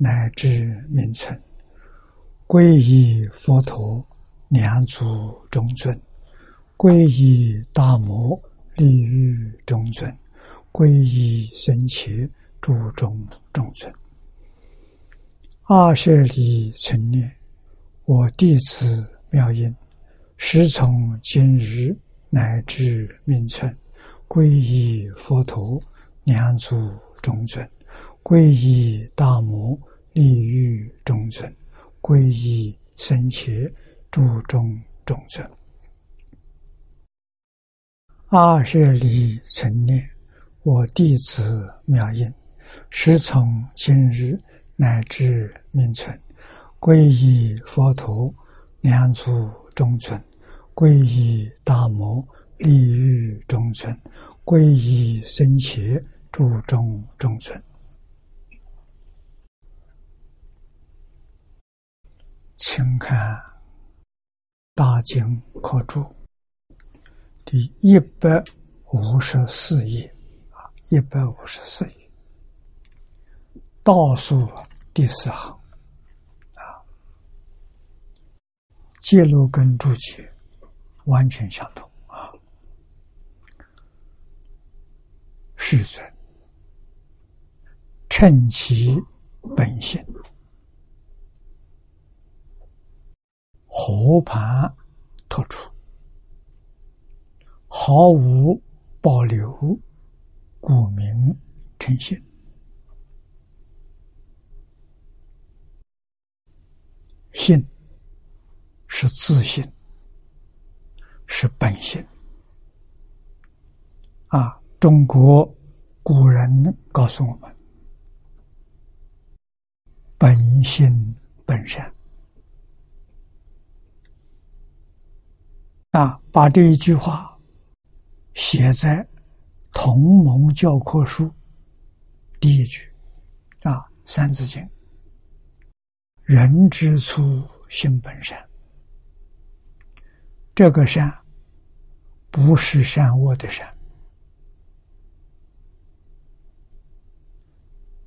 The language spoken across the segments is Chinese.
乃至名存，皈依佛陀，两祖中尊；皈依大摩，利欲中尊；皈依僧伽，诸中中尊。二舍利存念，我弟子妙音，师从今日乃至名存，皈依佛陀，两祖中尊；皈依大摩。利欲中尊，皈依僧伽，注中中尊。二舍利存念，我弟子妙音，时从今日乃至命存，皈依佛陀，两祖中尊，皈依大摩，利欲中尊，皈依僧伽，注中中尊。请看《大经科注》第一百五十四页。啊，一百五十四页。倒数第四行。啊，记录跟注解完全相同。啊。世尊，称其本性。和盘托出，毫无保留，故名诚信，信是自信，是本性。啊，中国古人告诉我们：本性本善。啊，把这一句话写在《同盟教科书》第一句啊，《三字经》：“人之初，性本善。”这个善不是善恶的善，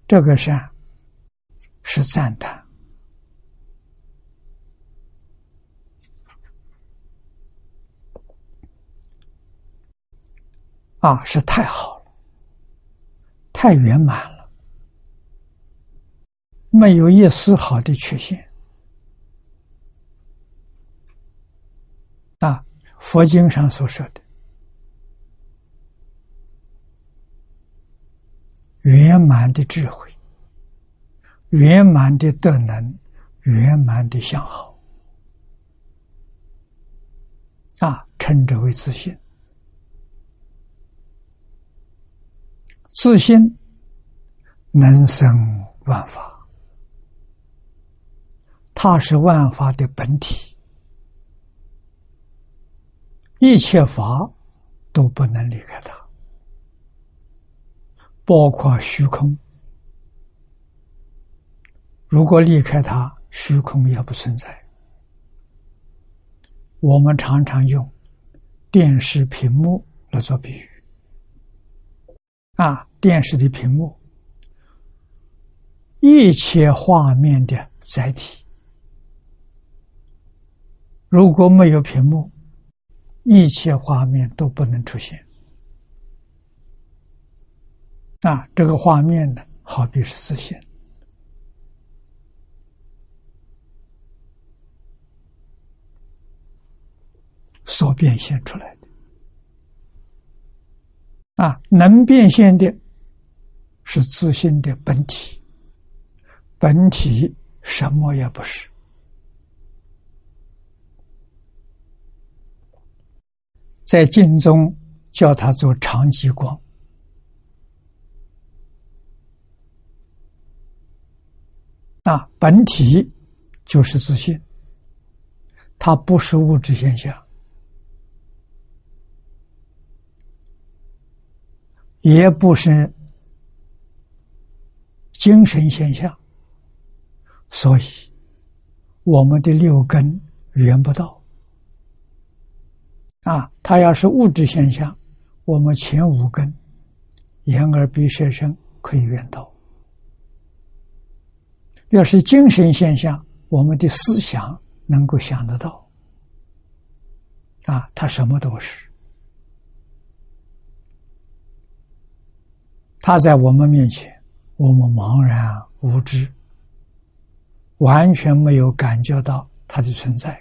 这个善是赞叹。啊，是太好了，太圆满了，没有一丝毫的缺陷。啊，佛经上所说的圆满的智慧、圆满的德能、圆满的相好，啊，称之为自信。自信能生万法，它是万法的本体，一切法都不能离开它，包括虚空。如果离开它，虚空也不存在。我们常常用电视屏幕来做比喻。啊，电视的屏幕，一切画面的载体。如果没有屏幕，一切画面都不能出现。啊，这个画面呢，好比是自信所变现出来的。啊，能变现的，是自信的本体。本体什么也不是，在经中叫它做长极光。啊，本体就是自信，它不是物质现象，也不是精神现象，所以我们的六根缘不到。啊，它要是物质现象，我们前五根，眼耳鼻舌身可以缘到；要是精神现象，我们的思想能够想得到。啊，它什么都是，它在我们面前，我们茫然无知，完全没有感觉到它的存在。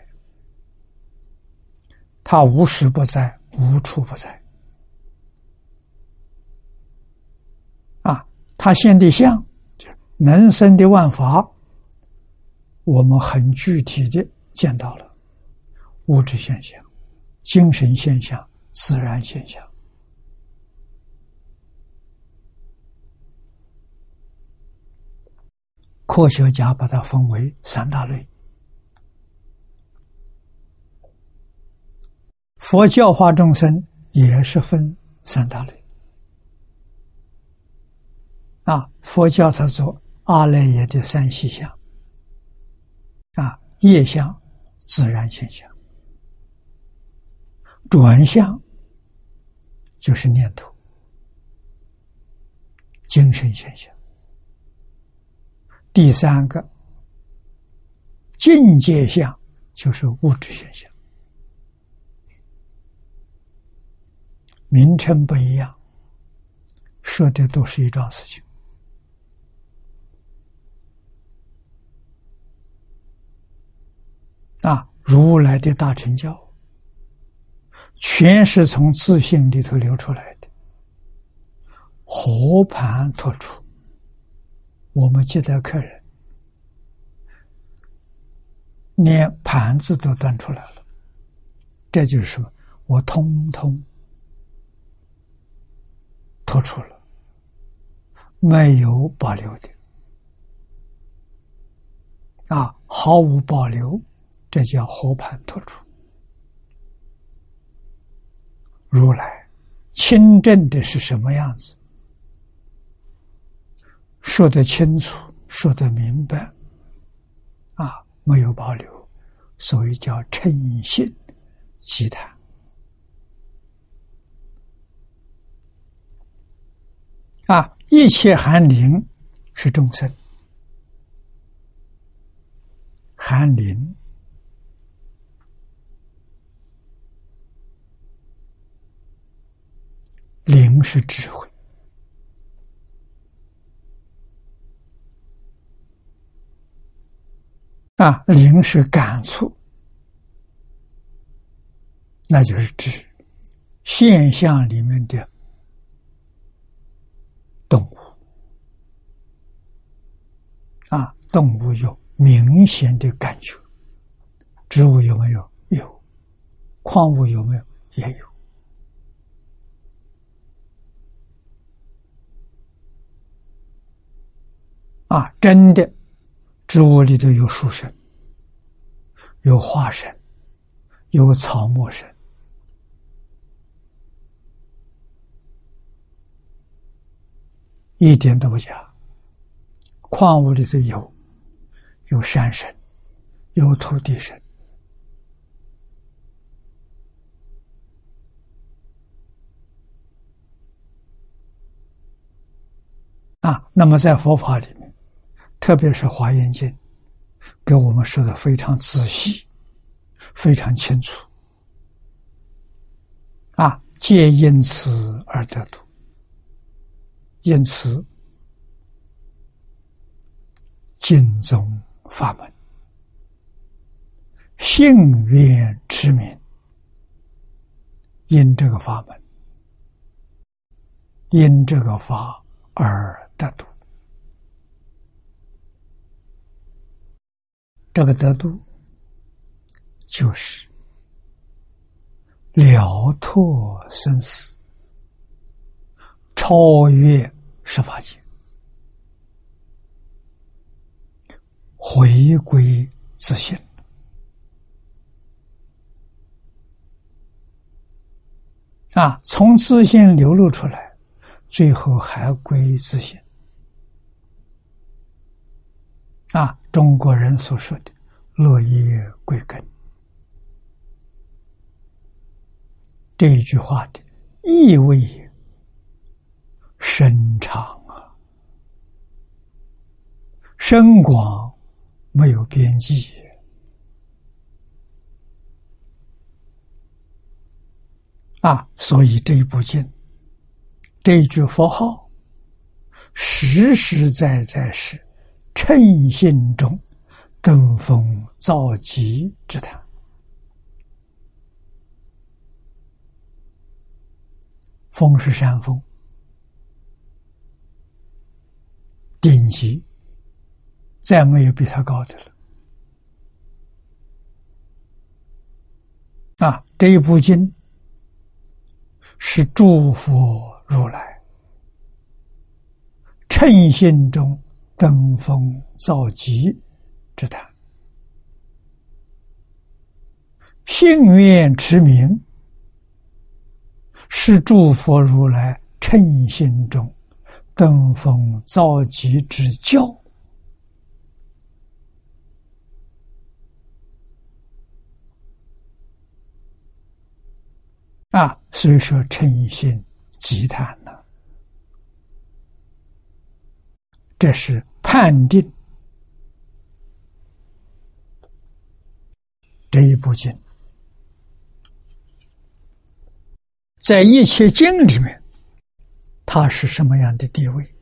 他无时不在，无处不在。啊，他现的相，能生的万法，我们很具体的见到了物质现象、精神现象、自然现象。科学家把它分为三大类。佛教化众生也是分三大类啊，佛教它做阿赖耶的三细相啊，业相、自然现象、转向就是念头、精神现象。第三个境界相就是物质现象。名称不一样，说的都是一桩事情。啊，如来的大成教，全是从自信里头流出来的，和盘托出。我们接待客人，连盘子都端出来了，这就是什么？我通通。托出了，没有保留的啊，毫无保留，这叫和盘托出。如来清正的是什么样子？说得清楚，说得明白，啊，没有保留，所以叫诚信其谈。啊！一切寒灵是众生，寒灵灵是智慧啊，灵是感触，那就是指现象里面的。动物啊，动物有明显的感觉，植物有没有？有，矿物有没有？也有。啊，真的，植物里头有树神，有花神，有草木神。一点都不假。矿物里头有，有山神，有土地神，啊，那么在佛法里，特别是《华严经》，给我们说的非常仔细，非常清楚，啊，皆因此而得度。因此，敬宗法门，幸愿持名，因这个法门，因这个法而得度。这个得度，就是了脱生死。超越十法界，回归自信。啊，从自信流露出来，最后还归自信。啊，中国人所说的“落叶归根”这一句话的意味深长啊，深广没有边际。啊，所以这一部经，这一句佛号，实实在在是称心中登峰造极之谈。峰是山峰，顶级，再没有比他高的了。啊，这一部经。是诸佛如来称心中登峰造极之谈，信愿持名是诸佛如来称心中登峰造极之教。啊，所以说称心极谈呢，这是判定。这一部经，在一切经里面，它是什么样的地位，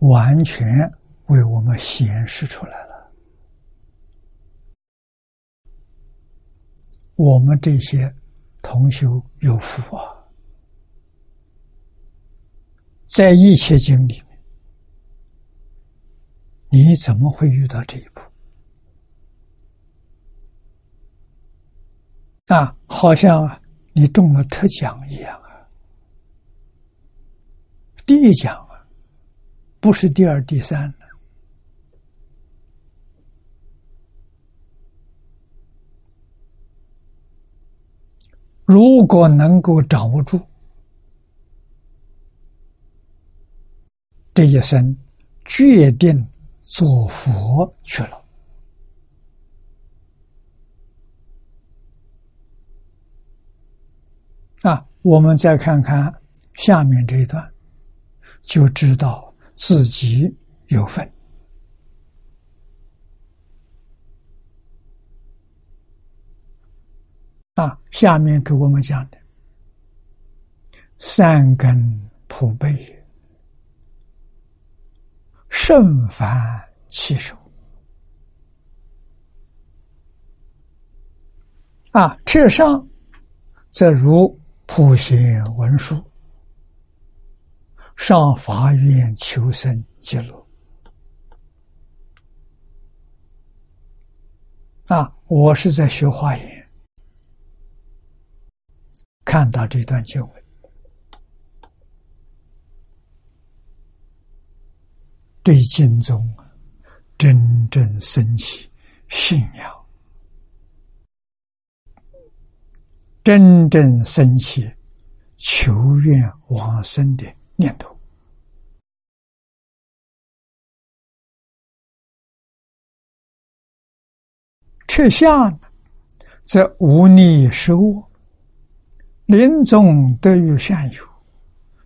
完全为我们显示出来了。我们这些同修有福啊，在一切经里面，你怎么会遇到这一步？啊，好像啊，你中了特奖一样啊！第一奖啊，不是第二、第三的。如果能够掌握住这一生，决定做佛去了。啊，我们再看看下面这一段，就知道自己有份。啊，下面给我们讲的善根普被，正凡其手。啊，这上则如普贤文殊上法院求生极乐。啊，我是在学华严。看到这段经文，对经宗真正升起信仰，真正升起求愿往生的念头。撤下呢，则无逆失恶。临终得遇善友，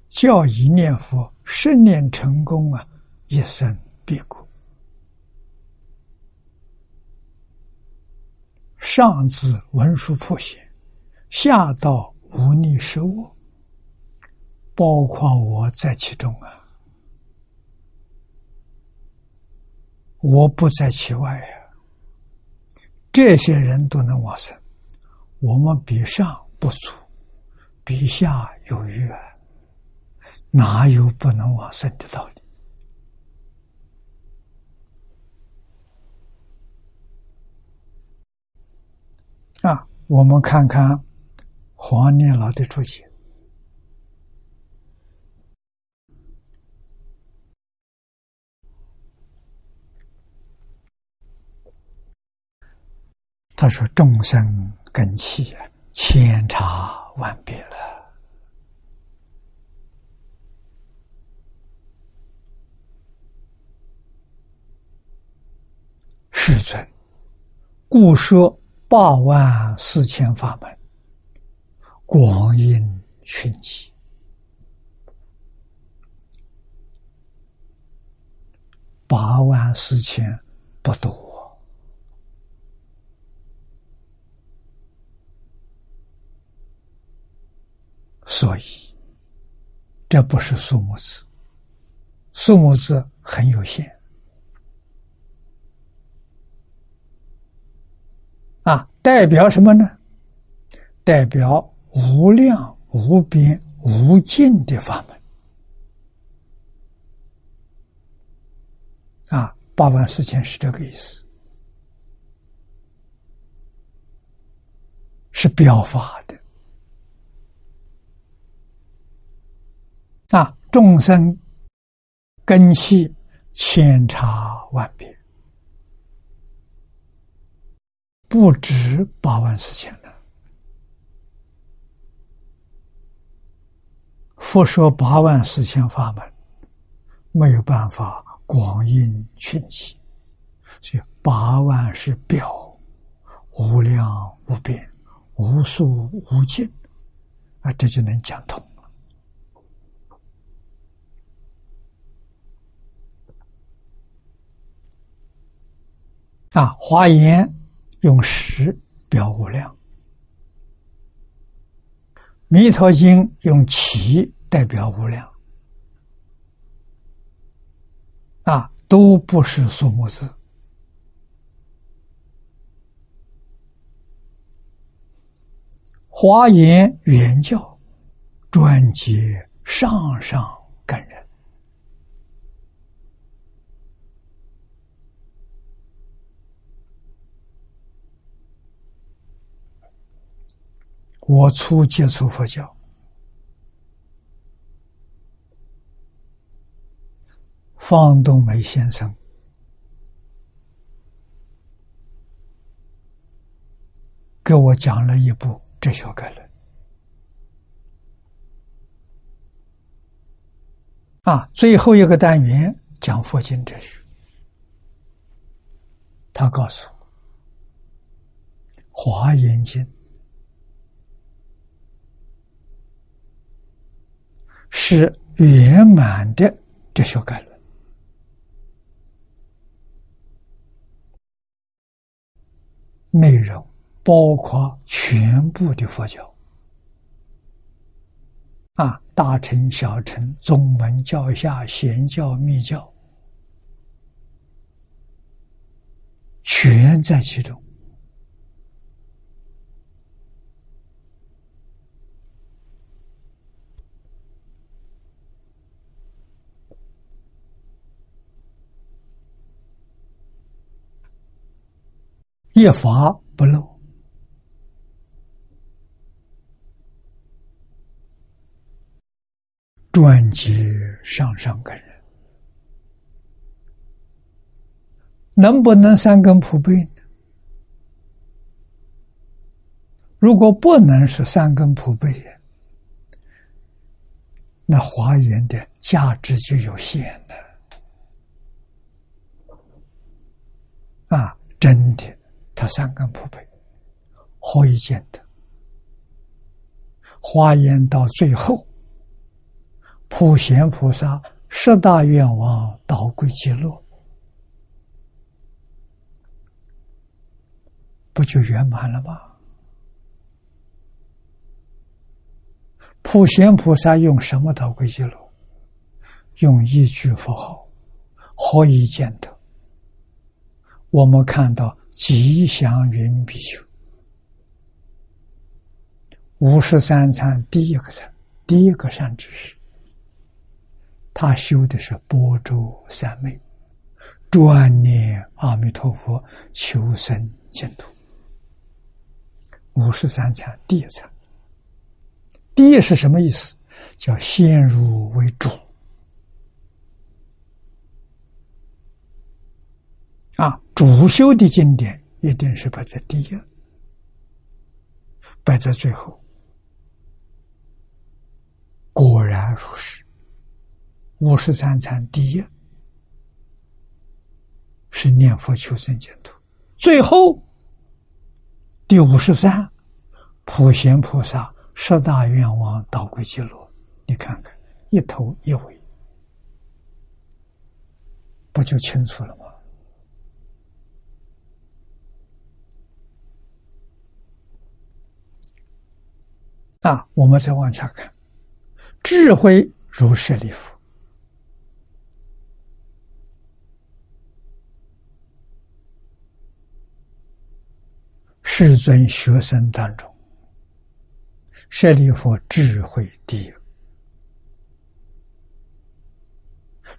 教一念佛，十年成功啊，一生必过。上至文殊普贤，下到无逆失我，包括我在其中啊，我不在其外呀。这些人都能往生，我们比上不足。比下有余啊，哪有不能往生的道理？啊，我们看看黄念老的注解。他说：“众生根器千差万别了。”世尊，故说八万四千法门，广应群集。八万四千不多，所以这不是数目字，数目字很有限啊。代表什么呢？代表无量无边无尽的法门。啊，八万四千是这个意思，是表法的。啊，众生根器千差万别，不止八万四千了。佛说八万四千法门，没有办法。广应群集，所以八万是表，无量无边，无数无尽，啊，这就能讲通。啊，华严用十表无量，弥陀经用七代表无量。啊，都不是数目字。华严原教专接上上感人。我初接触佛教。方东梅先生给我讲了一部《哲学概论》啊，最后一个单元讲佛经哲学。他告诉我，《华严经》是圆满的哲学概论。内容包括全部的佛教啊，大乘、小乘、宗门、教下、显教、密教，全在其中。一法不漏，专接上上根人，能不能三根普被呢？如果不能是三根普被，那华严的价值就有限了。啊，真的。他三根普被，何以见得？华严到最后，普贤菩萨十大愿望导归极乐，不就圆满了吗？普贤菩萨用什么导归极乐？用一句佛号，何以见得？我们看到。吉祥云比丘，五十三参第一个参，第一个善知识，他修的是波州三昧，专念阿弥陀佛，求生净土。五十三参第一参，第一是什么意思？叫先入为主啊。主修的经典一定是摆在第一。摆在最后，果然如是。五十三参第一是念佛求生净土，最后第五十三普贤菩萨十大愿望导归记录，你看看一头一尾，不就清楚了吗？啊，我们再往下看，智慧如舍利弗。世尊学生当中，舍利弗智慧第一，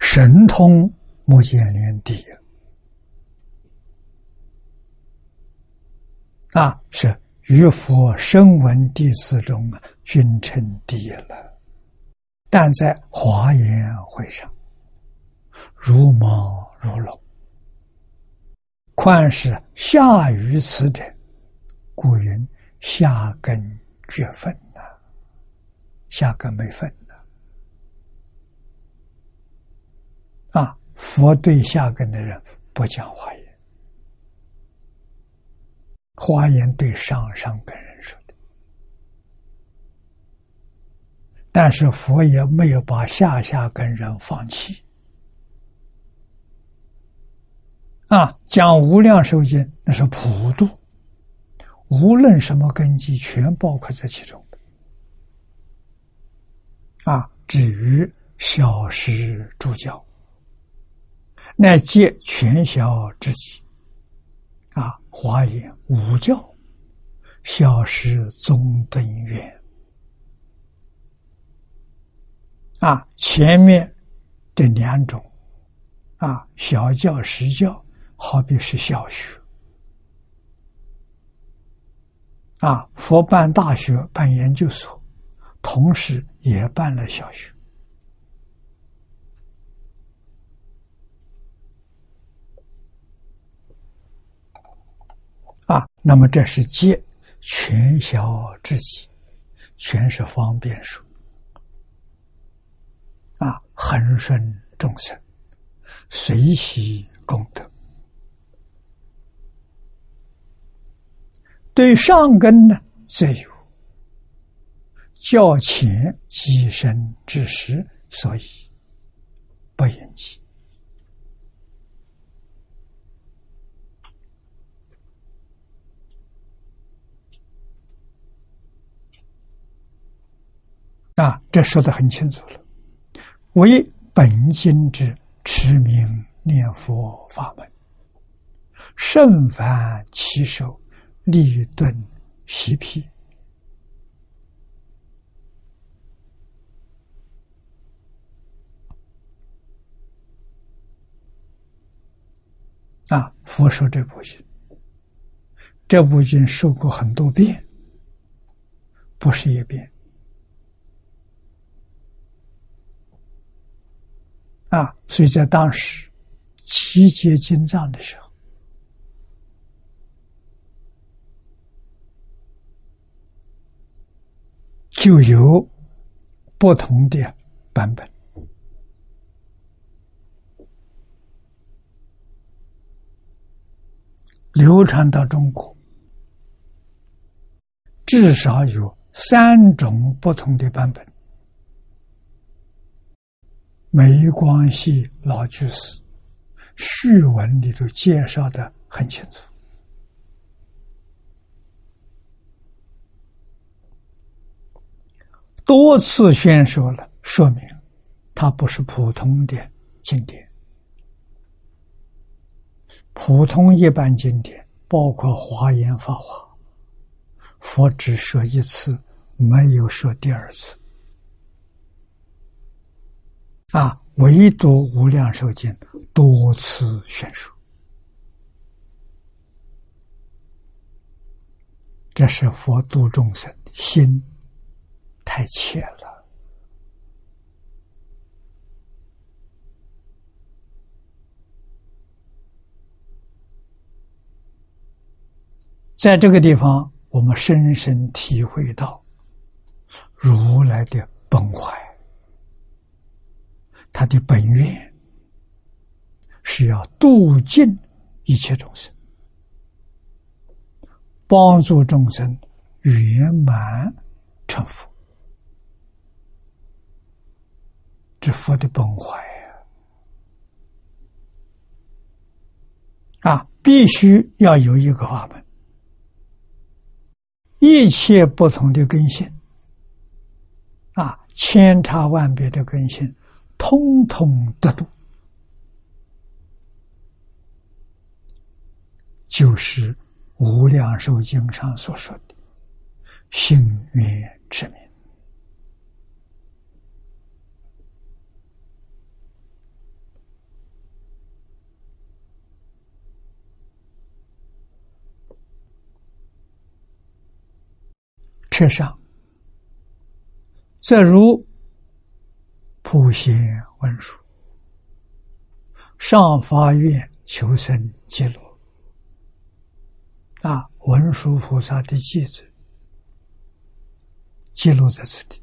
神通目犍连第一，啊，是于佛声闻弟子中君称第一了。但在华严会上，如毛如龙，宽是下于此者。古云：“下根绝分呐，下根没分呐。”啊，佛对下根的人不讲华严，华言对上上根人说的。但是佛也没有把下下根人放弃。啊，讲无量寿经那是普度。无论什么根基，全包括在其中。啊，至于小师助教，乃皆全小之己。啊，华严五教，小师中等远。啊，前面这两种，啊，小教、实教，好比是小学。啊，佛办大学、办研究所，同时也办了小学。啊，那么这是借全小之己，全是方便说。啊，恒顺众生，随喜功德。对上根呢，则有较浅积深之时，所以不引起。啊，这说的很清楚了。为本经之持名念佛法门，甚凡其手。立顿习皮啊！佛说这部经，这部经受过很多遍，不是一遍啊！所以在当时集结经藏的时候。就有不同的版本，流传到中国，至少有三种不同的版本。梅光系老居士序文里头介绍的很清楚。多次宣说了，说明它不是普通的经典。普通一般经典，包括华严法华，佛只说一次，没有说第二次。啊，唯独无量寿经多次宣说，这是佛度众生心。太浅了，在这个地方，我们深深体会到如来的崩坏，他的本愿是要度尽一切众生，帮助众生圆满成佛。这佛的本怀啊，啊，必须要有一个法门。一切不同的根性，啊，千差万别的根性，通通得度，就是《无量寿经》上所说的“幸愿之名”。车上，则如普贤文殊上发愿求生极乐啊，文殊菩萨的偈子记录在此地。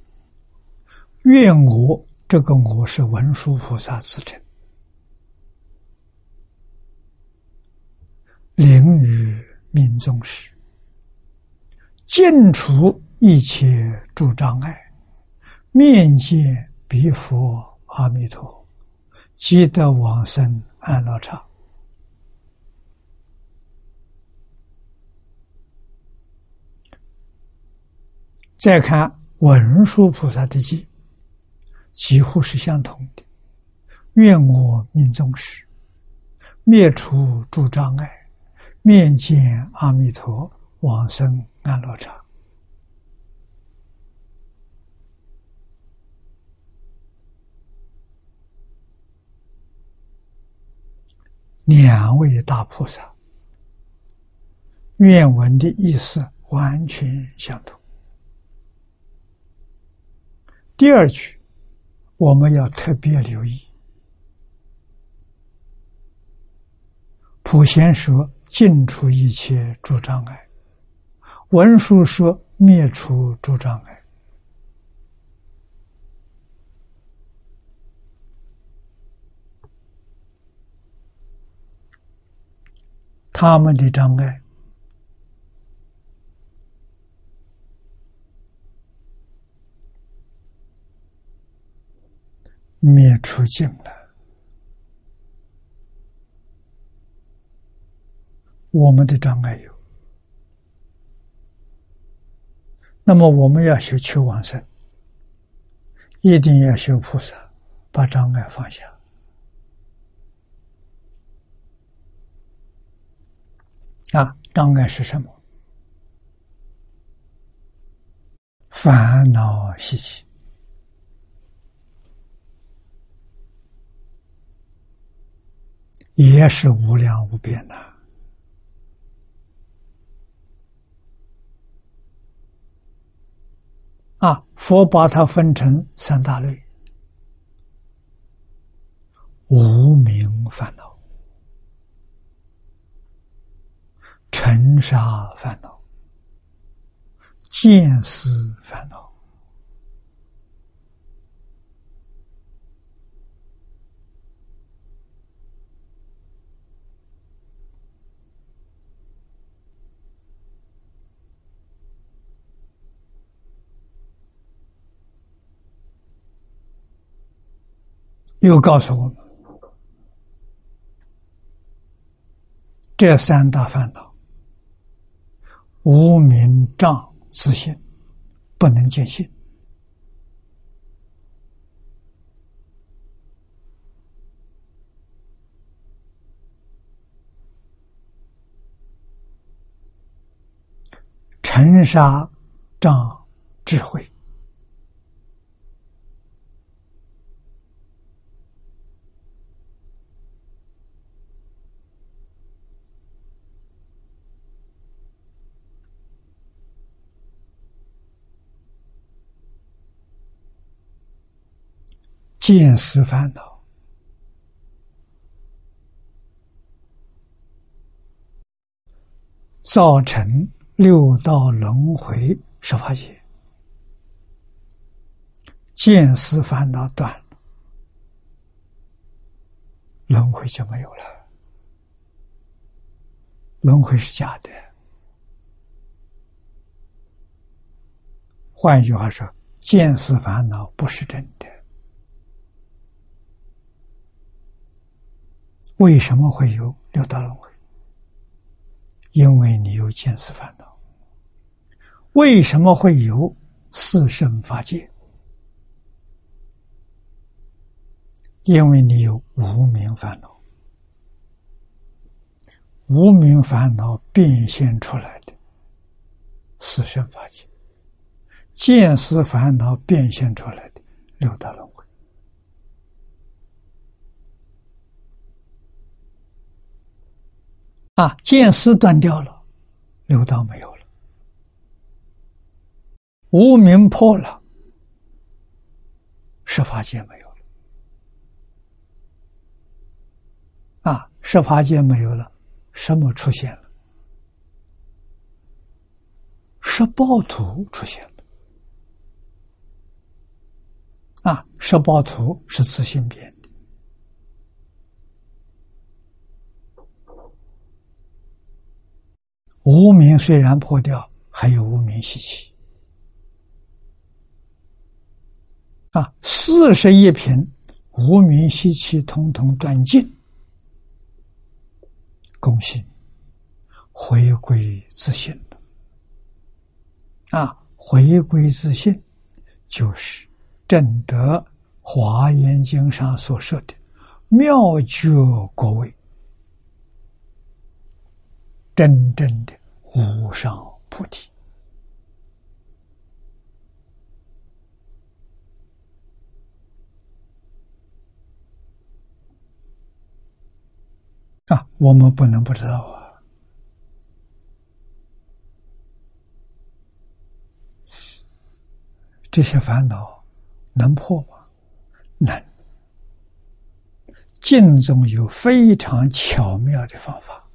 愿我这个我是文殊菩萨自称，灵于命中时。尽除一切诸障碍，面见彼佛阿弥陀，即得往生安乐场。再看文殊菩萨的偈，几乎是相同的。愿我命中时，灭除诸障碍，面见阿弥陀，往生。安乐场，两位大菩萨愿文的意思完全相同。第二句我们要特别留意，普贤说：“尽除一切诸障碍。”文殊说：“灭除诸障碍，他们的障碍灭除尽了，我们的障碍有。”那么我们要修求往生，一定要修菩萨，把障碍放下。啊，障碍是什么？烦恼习气，也是无量无边的。啊，佛把它分成三大类：无名烦恼、尘沙烦恼、见思烦恼。又告诉我们，这三大烦恼：无名障自信，不能见性；尘沙障智慧。见思烦恼，造成六道轮回十法界，见思烦恼断了，轮回就没有了。轮回是假的。换一句话说，见思烦恼不是真的。为什么会有六道轮回？因为你有见思烦恼。为什么会有四圣法界？因为你有无名烦恼。无名烦恼变现出来的四圣法界，见思烦恼变现出来的六道轮回。啊，见思断掉了，六道没有了；无名破了，十法界没有了。啊，十法界没有了，什么出现了？十报图出现了。啊，十报图是自性变。无名虽然破掉，还有无名习气啊！四十一品无名习气通通断尽，恭喜回归自信啊！回归自信，就是正德《华严经》上所说的妙觉国位。真正的无上菩提啊，我们不能不知道啊！这些烦恼能破吗？能。经中有非常巧妙的方法。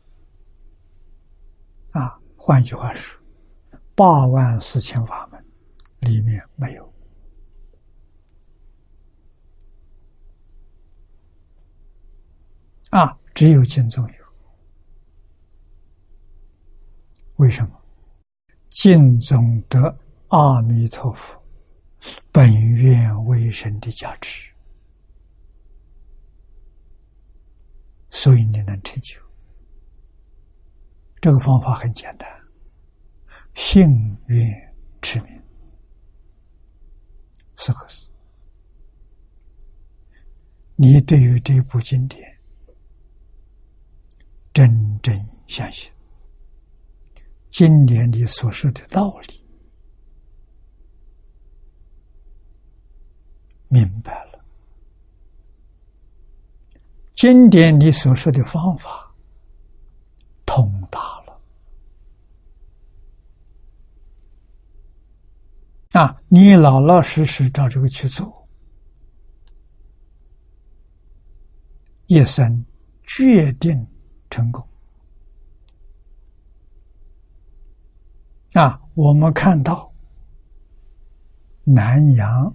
换句话说，八万四千法门里面没有啊，只有经中有。为什么？经中得阿弥陀佛本愿为神的价值，所以你能成就。这个方法很简单，幸运持名。四个字。你对于这部经典真正相信，经典里所说的道理。明白了，经典里所说的方法通达。啊，你老老实实照这个去做，一生决定成功。啊，我们看到南阳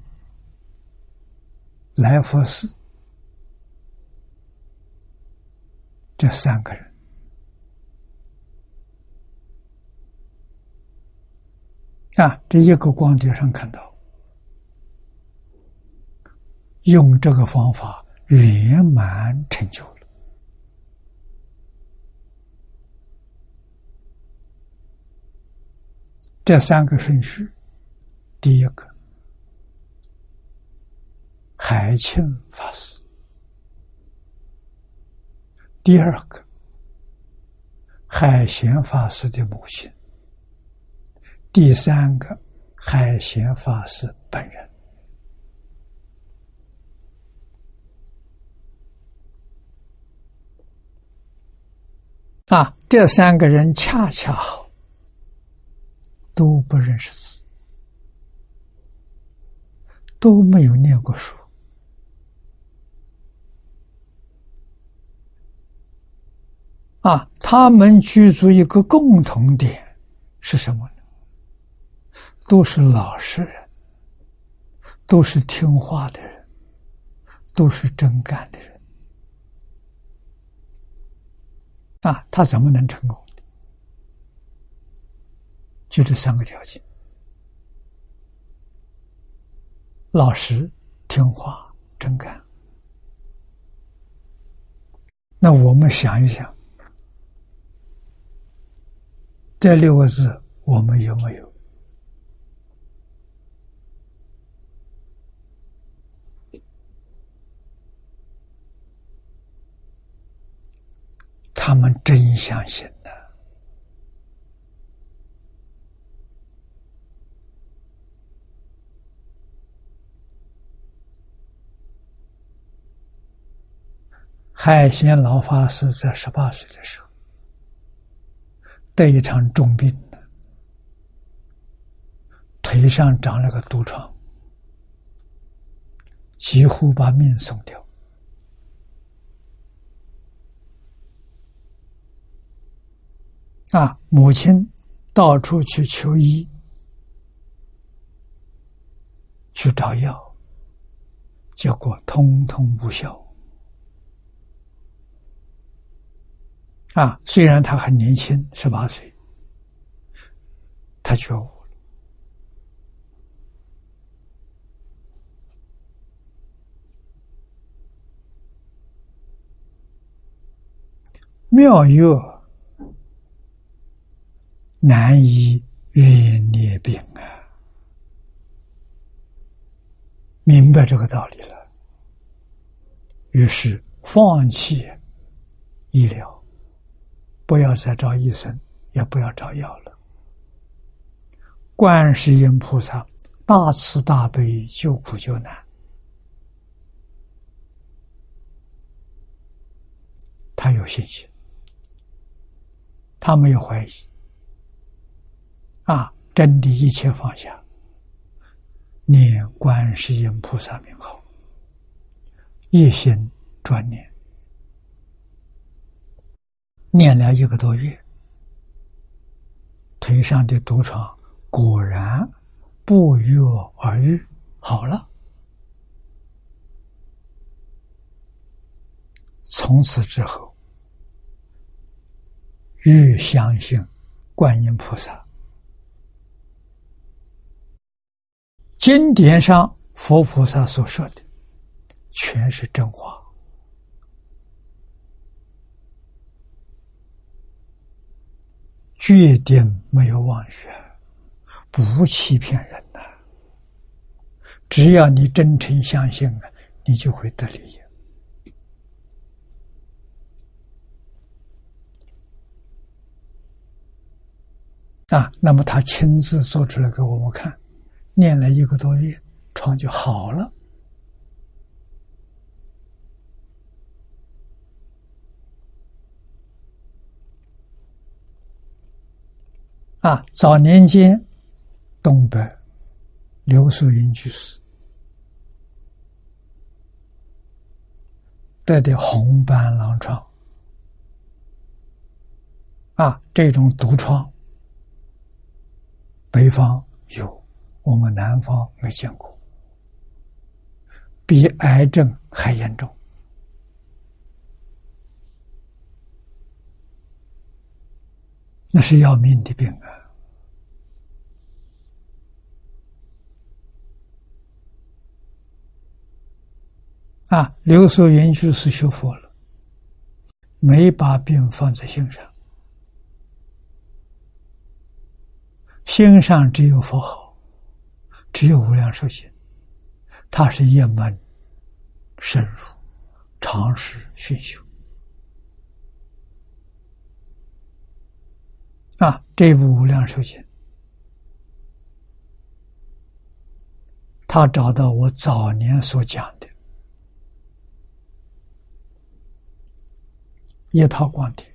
来佛寺这三个人。啊，这一个光碟上看到，用这个方法圆满成就了。这三个顺序，第一个海清法师，第二个海贤法师的母亲。第三个，海贤法师本人啊，这三个人恰恰好都不认识字，都没有念过书啊，他们居住一个共同点。是什么呢？都是老实人，都是听话的人，都是真干的人啊！他怎么能成功？就这三个条件：老实、听话、真干。那我们想一想，这六个字我们有没有？他们真相信的。海贤老法师在十八岁的时候得一场重病，腿上长了个毒疮，几乎把命送掉。啊，母亲到处去求医，去找药，结果通通无效。啊，虽然他很年轻，十八岁，他觉悟了。妙药难以冤孽病啊！明白这个道理了，于是放弃医疗。不要再找医生，也不要找药了。观世音菩萨大慈大悲，救苦救难，他有信心，他没有怀疑。啊，真的一切放下，念观世音菩萨名号，一心专念。念了一个多月，腿上的毒疮果然不药而愈，好了。从此之后，愈相信观音菩萨，经典上佛菩萨所说的，全是真话。决定没有妄语，不欺骗人呐。只要你真诚相信啊，你就会得利益啊。那么他亲自做出来给我们看，念了一个多月，疮就好了。啊，早年间，东北刘素云居士得的红斑狼疮，啊，这种毒疮，北方有，我们南方没见过，比癌症还严重，那是要命的病啊！啊，刘素云居是学佛了，没把病放在心上，心上只有佛号，只有无量寿经，它是一门深入，长时熏修。啊，这部无量寿经，他找到我早年所讲的。一套观点，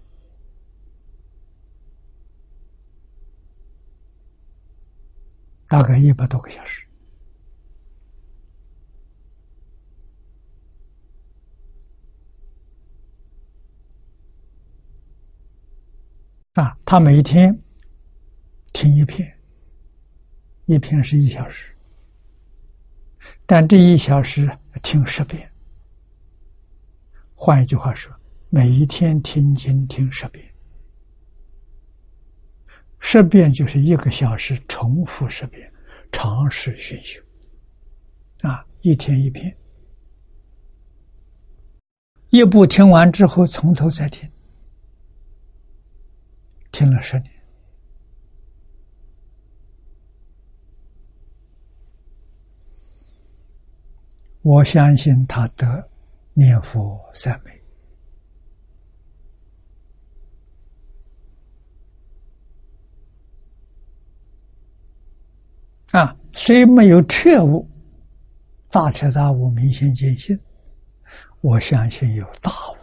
大概一百多个小时啊！他每天听一片，一片是一小时，但这一小时听十遍。换一句话说，每一天听经听十遍，十遍就是一个小时，重复十遍，长时熏修。啊，一天一篇，一部听完之后，从头再听，听了十年，我相信他得。念佛三昧啊，虽没有彻悟，大彻大悟、明心见性，我相信有大悟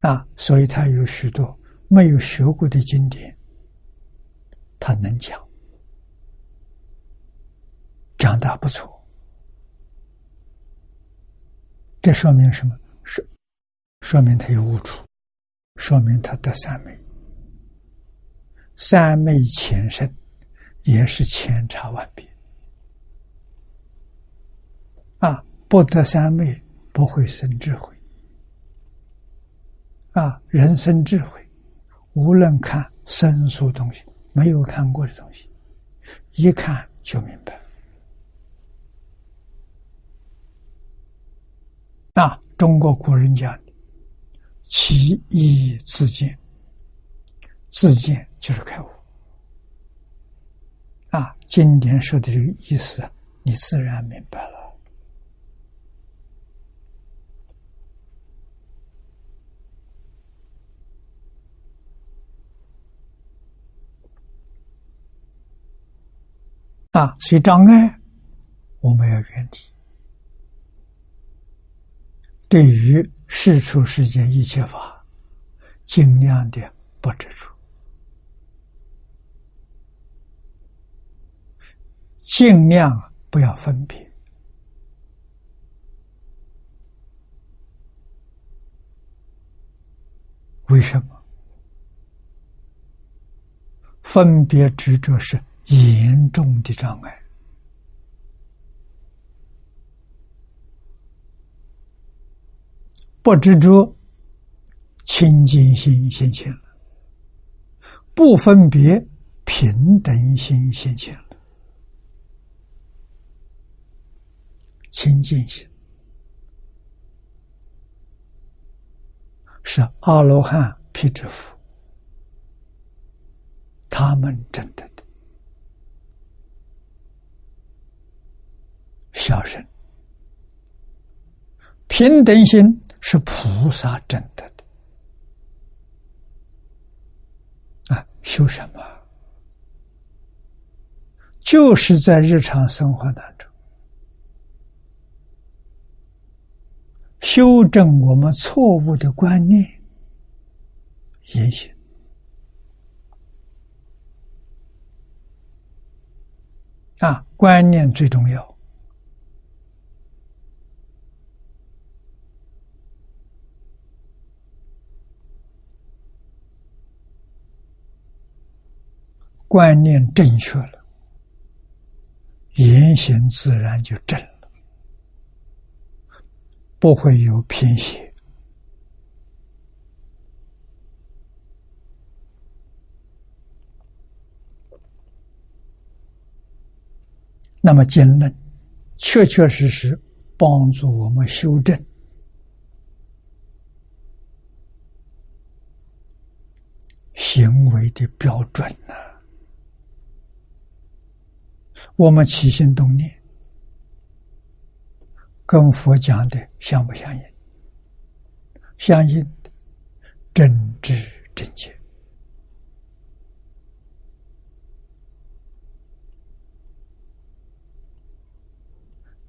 啊，所以他有许多没有学过的经典，他能讲。讲的不错，这说明什么？说说明他有悟处，说明他得三昧。三昧前身也是千差万别啊！不得三昧不会生智慧啊！人生智慧，无论看生疏东西，没有看过的东西，一看就明白。那中国古人讲的“其意自见”，自见就是开悟。啊，经典说的这个意思，你自然明白了。啊，所以障碍我们要远离。对于世出世间一切法，尽量的不执着，尽量不要分别。为什么？分别执着是严重的障碍。不执着，清净心现前了；不分别，平等心现前了。清净心是阿罗汉辟支佛他们证得的，小圣平等心。是菩萨证得的啊！修什么？就是在日常生活当中修正我们错误的观念言行啊！观念最重要。观念正确了，言行自然就正了，不会有偏斜。那么经论确确实实帮助我们修正行为的标准呢？我们起心动念，跟佛讲的相不相应？相应的，真知正见。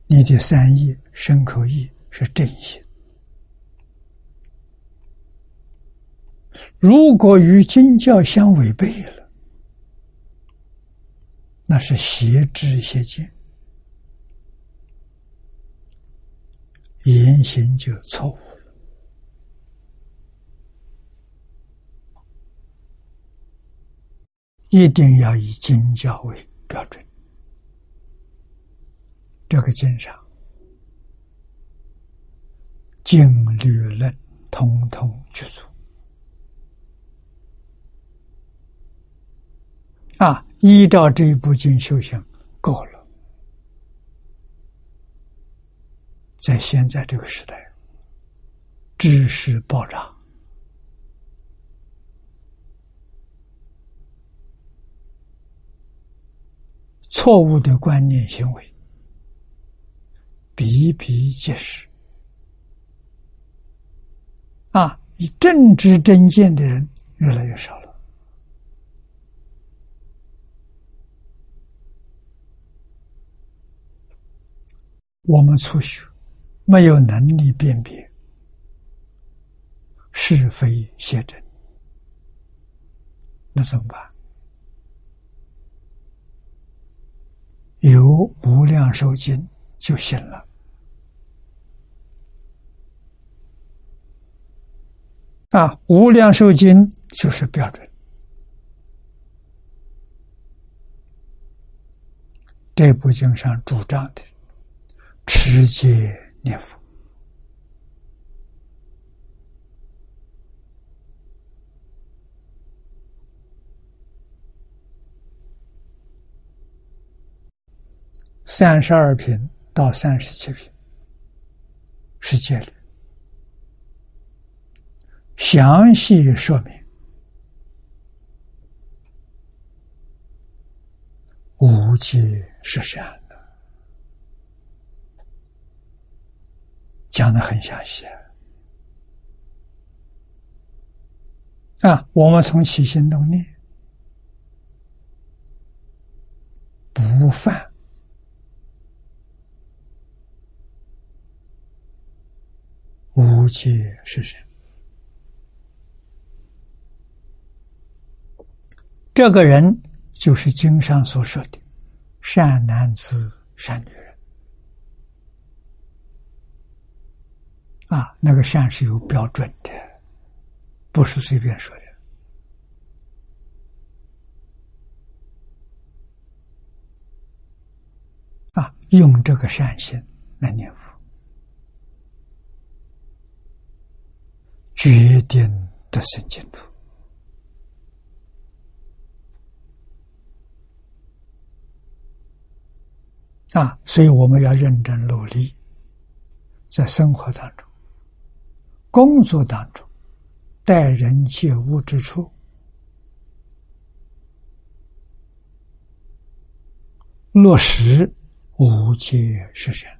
你的三意、身口意是正心。如果与经教相违背了，那是邪知邪见，言行就错误了。一定要以经教为标准，这个经上经律论通通去做。啊，依照这一部经修行，在现在这个时代，知识爆炸。错误的观念行为比比皆是啊！以正知正见的人越来越少了。我们初学，没有能力辨别是非邪正，那怎么办？有无量寿经就行了啊！无量寿经就是标准。这部经上主张的持戒念佛。三十二品到三十七品是戒律，详细说明无戒是善的，讲的很详细啊！我们从起心动念不犯。无界是谁？这个人就是经上所说的善男子、善女人啊。那个善是有标准的，不是随便说的啊。用这个善心来念佛。决定得生净土啊！所以我们要认真努力，在生活当中、工作当中、待人接物之处，落实无界实相。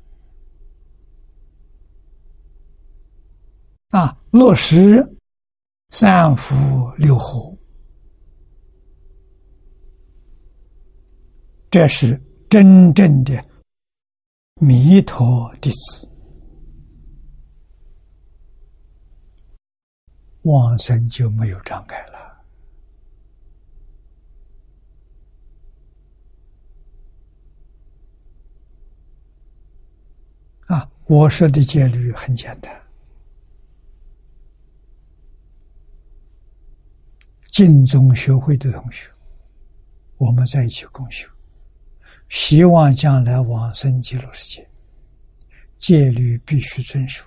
啊，落实三福六和，这是真正的弥陀弟子，往生就没有障碍了。啊，我说的戒律很简单。净宗学会的同学，我们在一起共修，希望将来往生极乐世界，戒律必须遵守，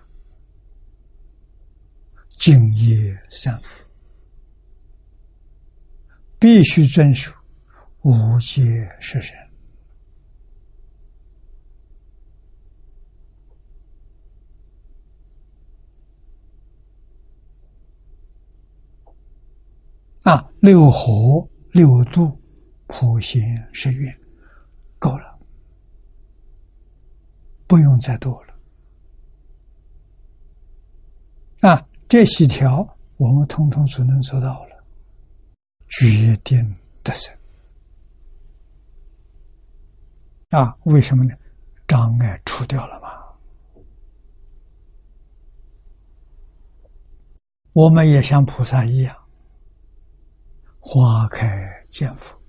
敬业三福，必须遵守无戒十善。啊，六合六度普贤十愿够了，不用再多了。啊，这几条我们通通所能做到了，决定得胜。啊，为什么呢？障碍除掉了吗。我们也像菩萨一样。花开见佛，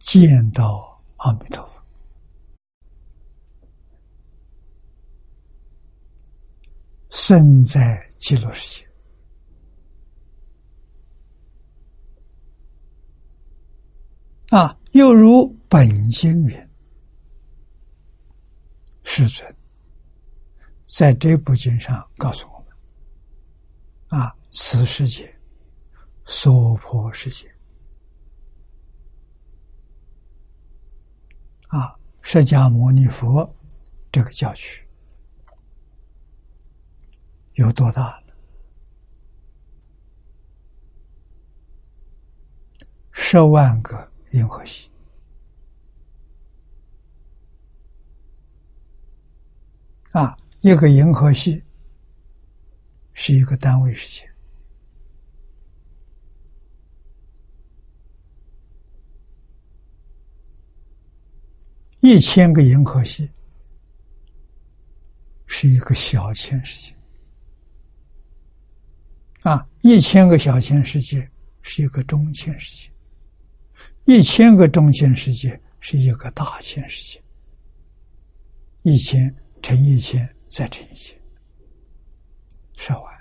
见到阿弥陀佛，生在极乐世界。啊，又如本经云：“世尊，在这部经上告诉我们，啊，此世界，娑婆世界，啊，释迦牟尼佛这个教区有多大呢？十万个。”银河系啊，一个银河系是一个单位时间，一千个银河系是一个小千世界啊，一千个小千世界是一个中千世界。一千个中千世界是一个大千世界，一千乘一千再乘一千，十万。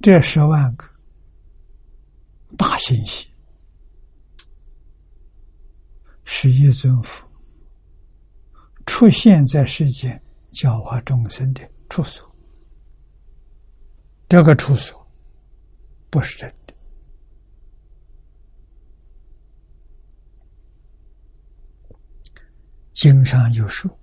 这十万个大信息，是一尊佛出现在世间教化众生的。处所，这个处所不是真的。经上有说，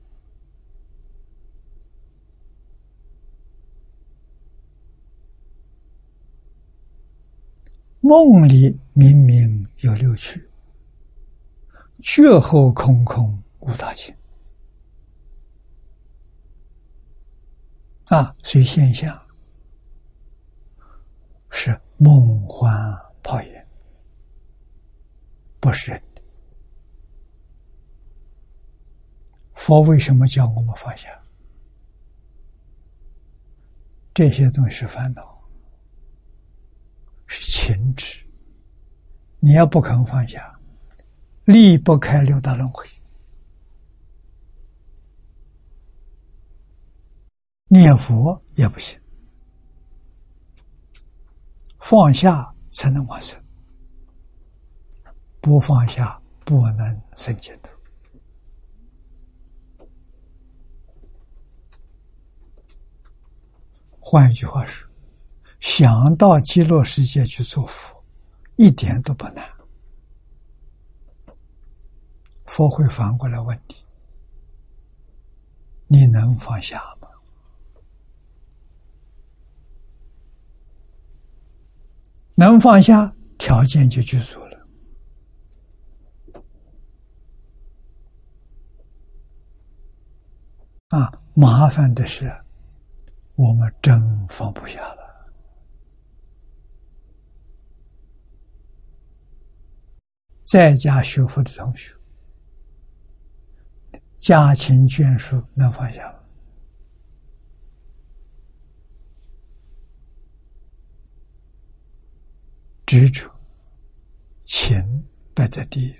梦里明明有六趣，觉后空空无大千。啊，随现象是梦幻泡影，不是人的。佛为什么叫我们放下？这些东西是烦恼，是情执。你要不肯放下，离不开六道轮回。念佛也不行，放下才能往生，不放下不能生净土。换一句话说，想到极乐世界去做佛，一点都不难。佛会反过来问你：你能放下吗？能放下，条件就具足了。啊，麻烦的是，我们真放不下了。在家学佛的同学，家勤眷属能放下吗？执着，情摆在第一，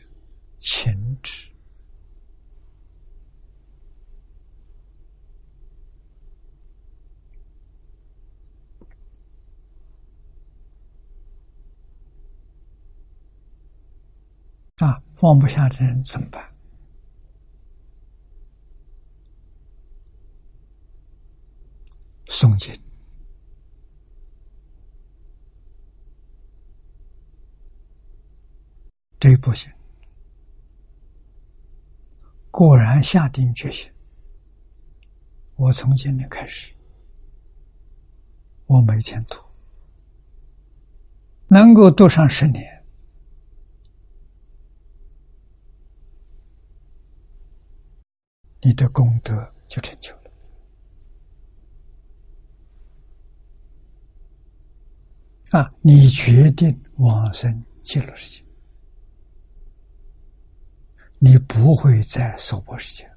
情执啊，放不下的人怎么办？诵经。这不行，果然下定决心。我从今天开始，我每天读，能够读上十年，你的功德就成就了。啊，你决定往生极乐世界。你不会再娑婆世界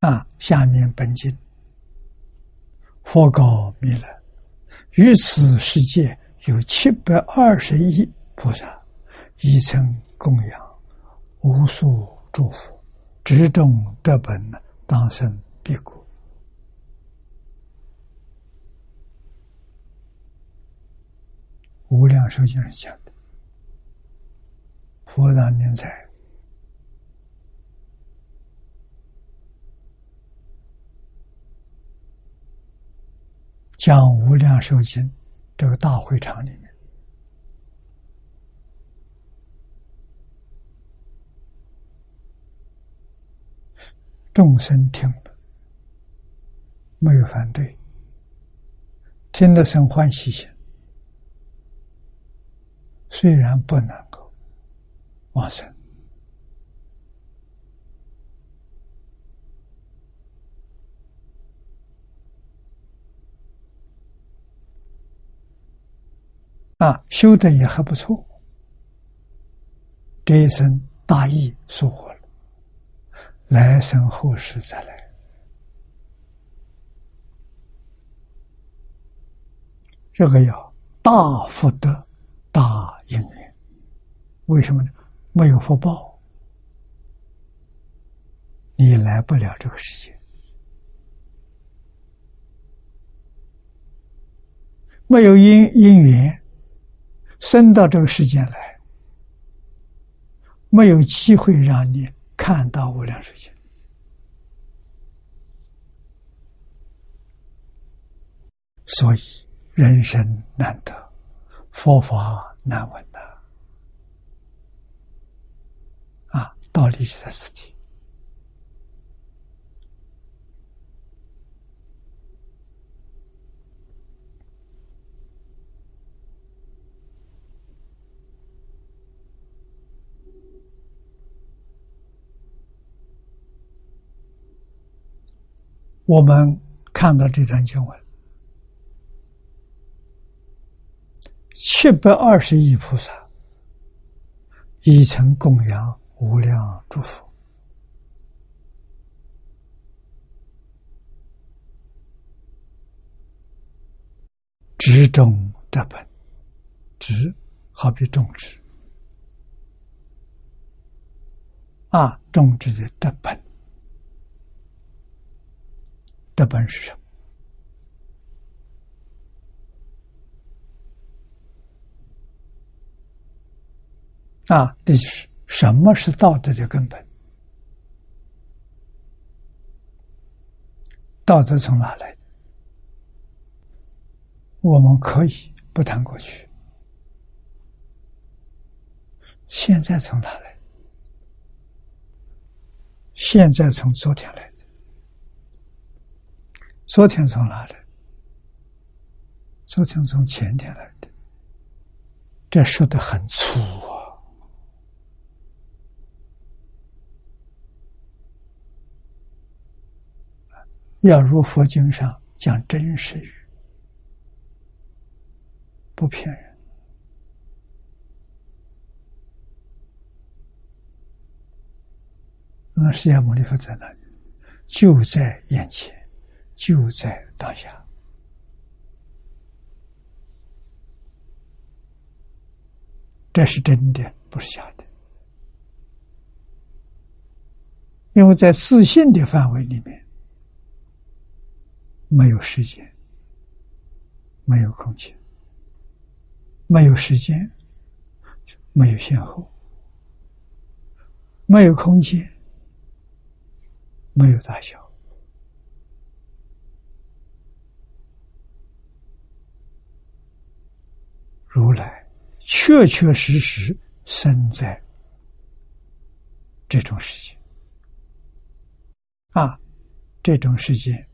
啊！下面本经佛告弥勒：“于此世界有七百二十亿菩萨，一曾供养无数诸佛，执众得本，当生彼国。”无量寿经上讲的，佛当年在。讲《无量寿经》这个大会场里面，众生听了没有反对，听得生欢喜心。虽然不能够往生。啊，修的也还不错，这一生大义收获了，来生后世再来。这个要大福德、大因缘，为什么呢？没有福报，你来不了这个世界；没有因因缘。生到这个世间来，没有机会让你看到无量寿经，所以人生难得，佛法难闻呐！啊，道理就在此地。我们看到这段经文，七百二十亿菩萨已曾供养无量诸佛，植种得本，植好比种植。啊，种植的得本。的本是什么？啊，这就是什么是道德的根本？道德从哪来？我们可以不谈过去，现在从哪来？现在从昨天来。昨天从哪来？昨天从前天来的，这说的很粗啊！要如佛经上讲真实语，不骗人。那释迦牟尼佛在哪里？就在眼前。就在当下，这是真的，不是假的。因为在自信的范围里面，没有时间，没有空间，没有时间，没有先后，没有空间，没有大小。如来确确实实生在这种世界啊，这种世界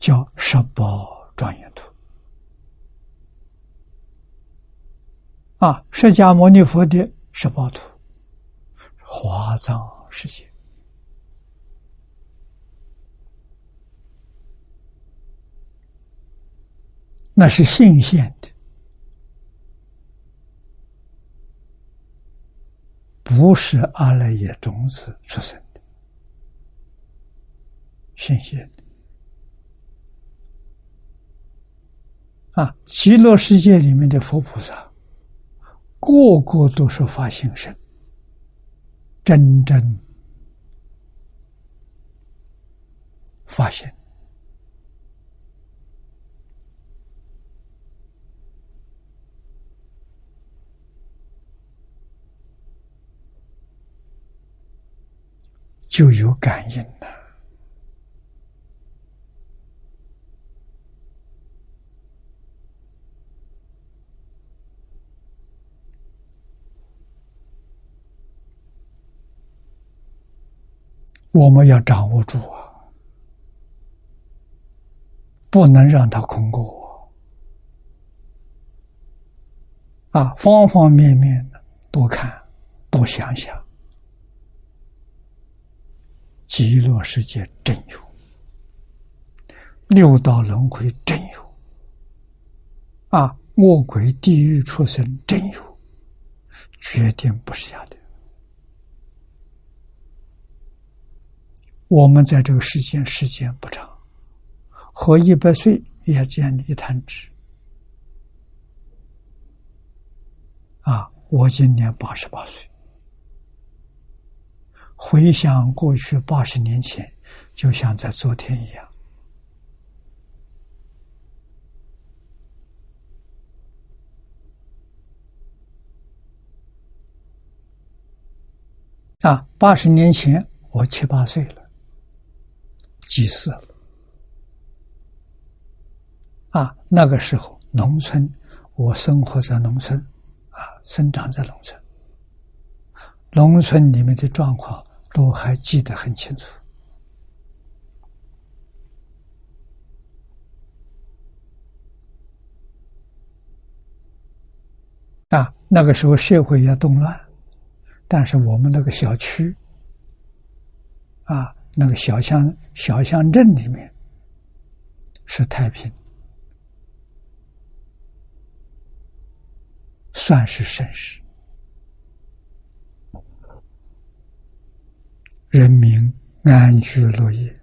叫十宝庄严图啊，释迦牟尼佛的十宝图，华藏世界。那是性现的，不是阿赖耶种子出生的。显现的啊！极乐世界里面的佛菩萨，个个都是发心身，真正发现。就有感应了。我们要掌握住啊，不能让它空过我啊！方方面面的多看，多想想。极乐世界真有，六道轮回真有，啊，恶鬼地狱畜生真有，决定不是假的。我们在这个世间时间不长，活一百岁也这样一滩纸。啊，我今年八十八岁。回想过去八十年前，就像在昨天一样。啊，八十年前我七八岁了，几岁了？啊，那个时候农村，我生活在农村，啊，生长在农村，农村里面的状况。都还记得很清楚啊！那个时候社会也动乱，但是我们那个小区啊，那个小乡小乡镇里面是太平，算是盛世。人民安居乐业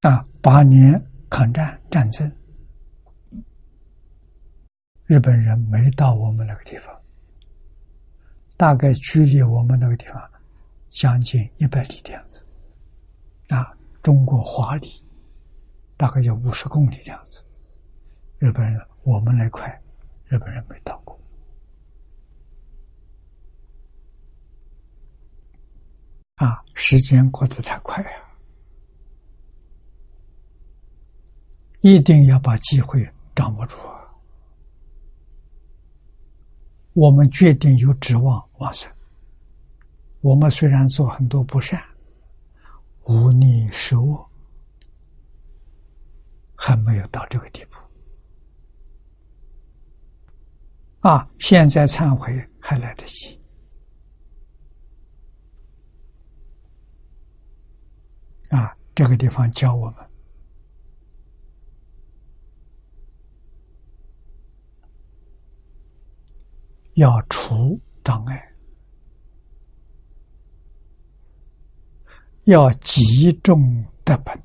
啊！八年抗战战争，日本人没到我们那个地方，大概距离我们那个地方将近一百里这样子啊。中国华里大概有五十公里这样子，日本人我们那块日本人没到过。啊，时间过得太快呀！一定要把机会掌握住！我们决定有指望往生。我们虽然做很多不善，无逆失恶，还没有到这个地步。啊，现在忏悔还来得及。啊，这个地方教我们要除障碍，要集中德本，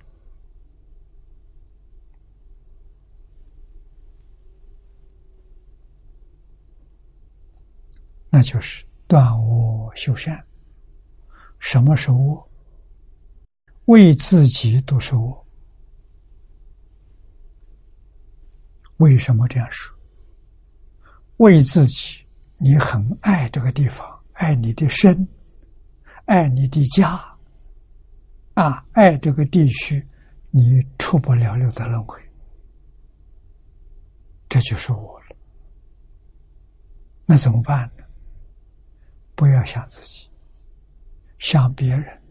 那就是断恶修善。什么是恶？为自己都是我，为什么这样说？为自己，你很爱这个地方，爱你的身，爱你的家，啊，爱这个地区，你出不了六道轮回，这就是我了。那怎么办呢？不要想自己，想别人。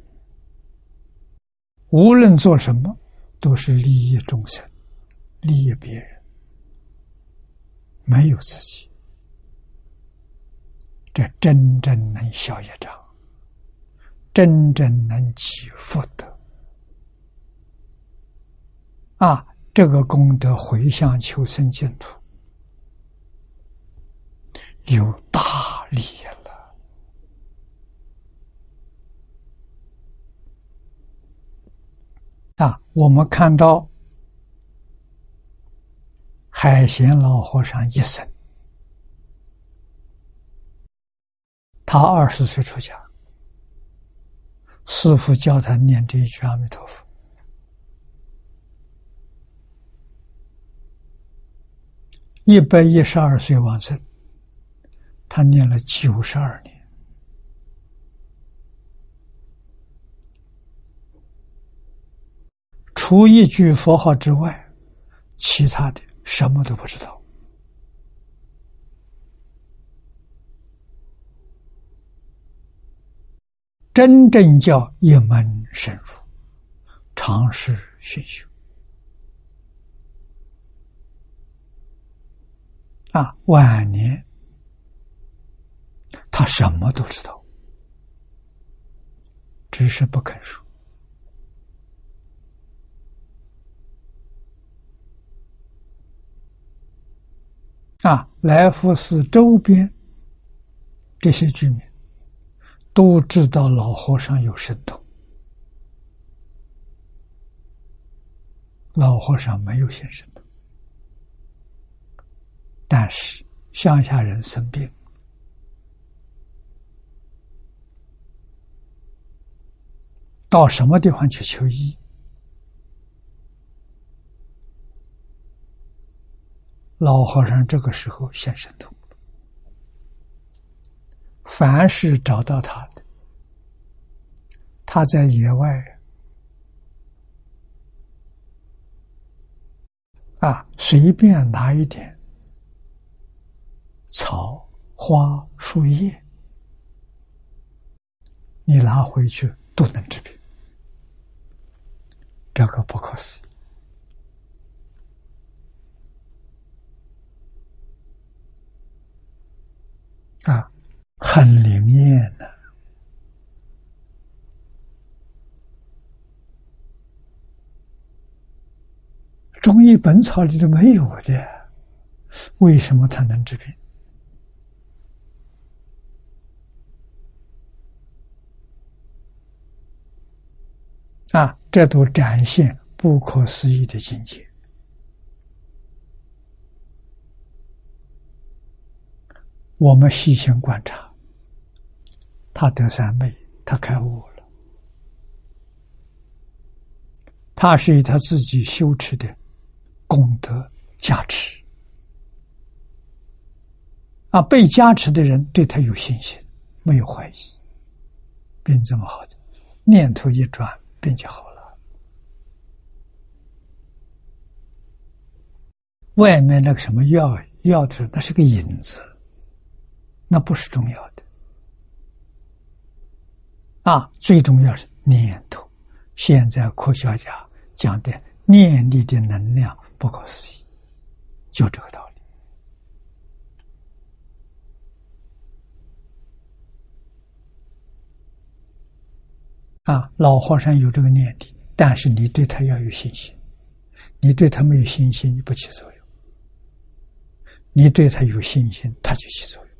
无论做什么，都是利益众生，利益别人，没有自己，这真正能消业障，真正能积福德。啊，这个功德回向求生净土，有大利益了。啊我们看到海贤老和尚一生，他二十岁出家，师父教他念这一句阿弥陀佛，一百一十二岁往生，他念了九十二年。除一句佛号之外，其他的什么都不知道。真正叫一门深入，尝试熏修啊！晚年他什么都知道，只是不肯说。啊，来福寺周边这些居民都知道老和尚有神通，老和尚没有现神通，但是乡下人生病，到什么地方去求医？老和尚这个时候现神通，凡是找到他的，他在野外啊，随便拿一点草花树叶，你拿回去都能治病，这个不可思议。啊，很灵验的。中医本草里都没有的，为什么它能治病？啊，这都展现不可思议的境界。我们细心观察，他得三昧，他开悟了。他是以他自己修持的功德加持，啊，被加持的人对他有信心，没有怀疑，病这么好的，念头一转，病就好了。外面那个什么药药头，那是个引子。那不是重要的，啊，最重要是念头。现在科学家讲的念力的能量不可思议，就这个道理。啊，老和尚有这个念力，但是你对他要有信心，你对他没有信心，你不起作用；你对他有信心，他就起作用。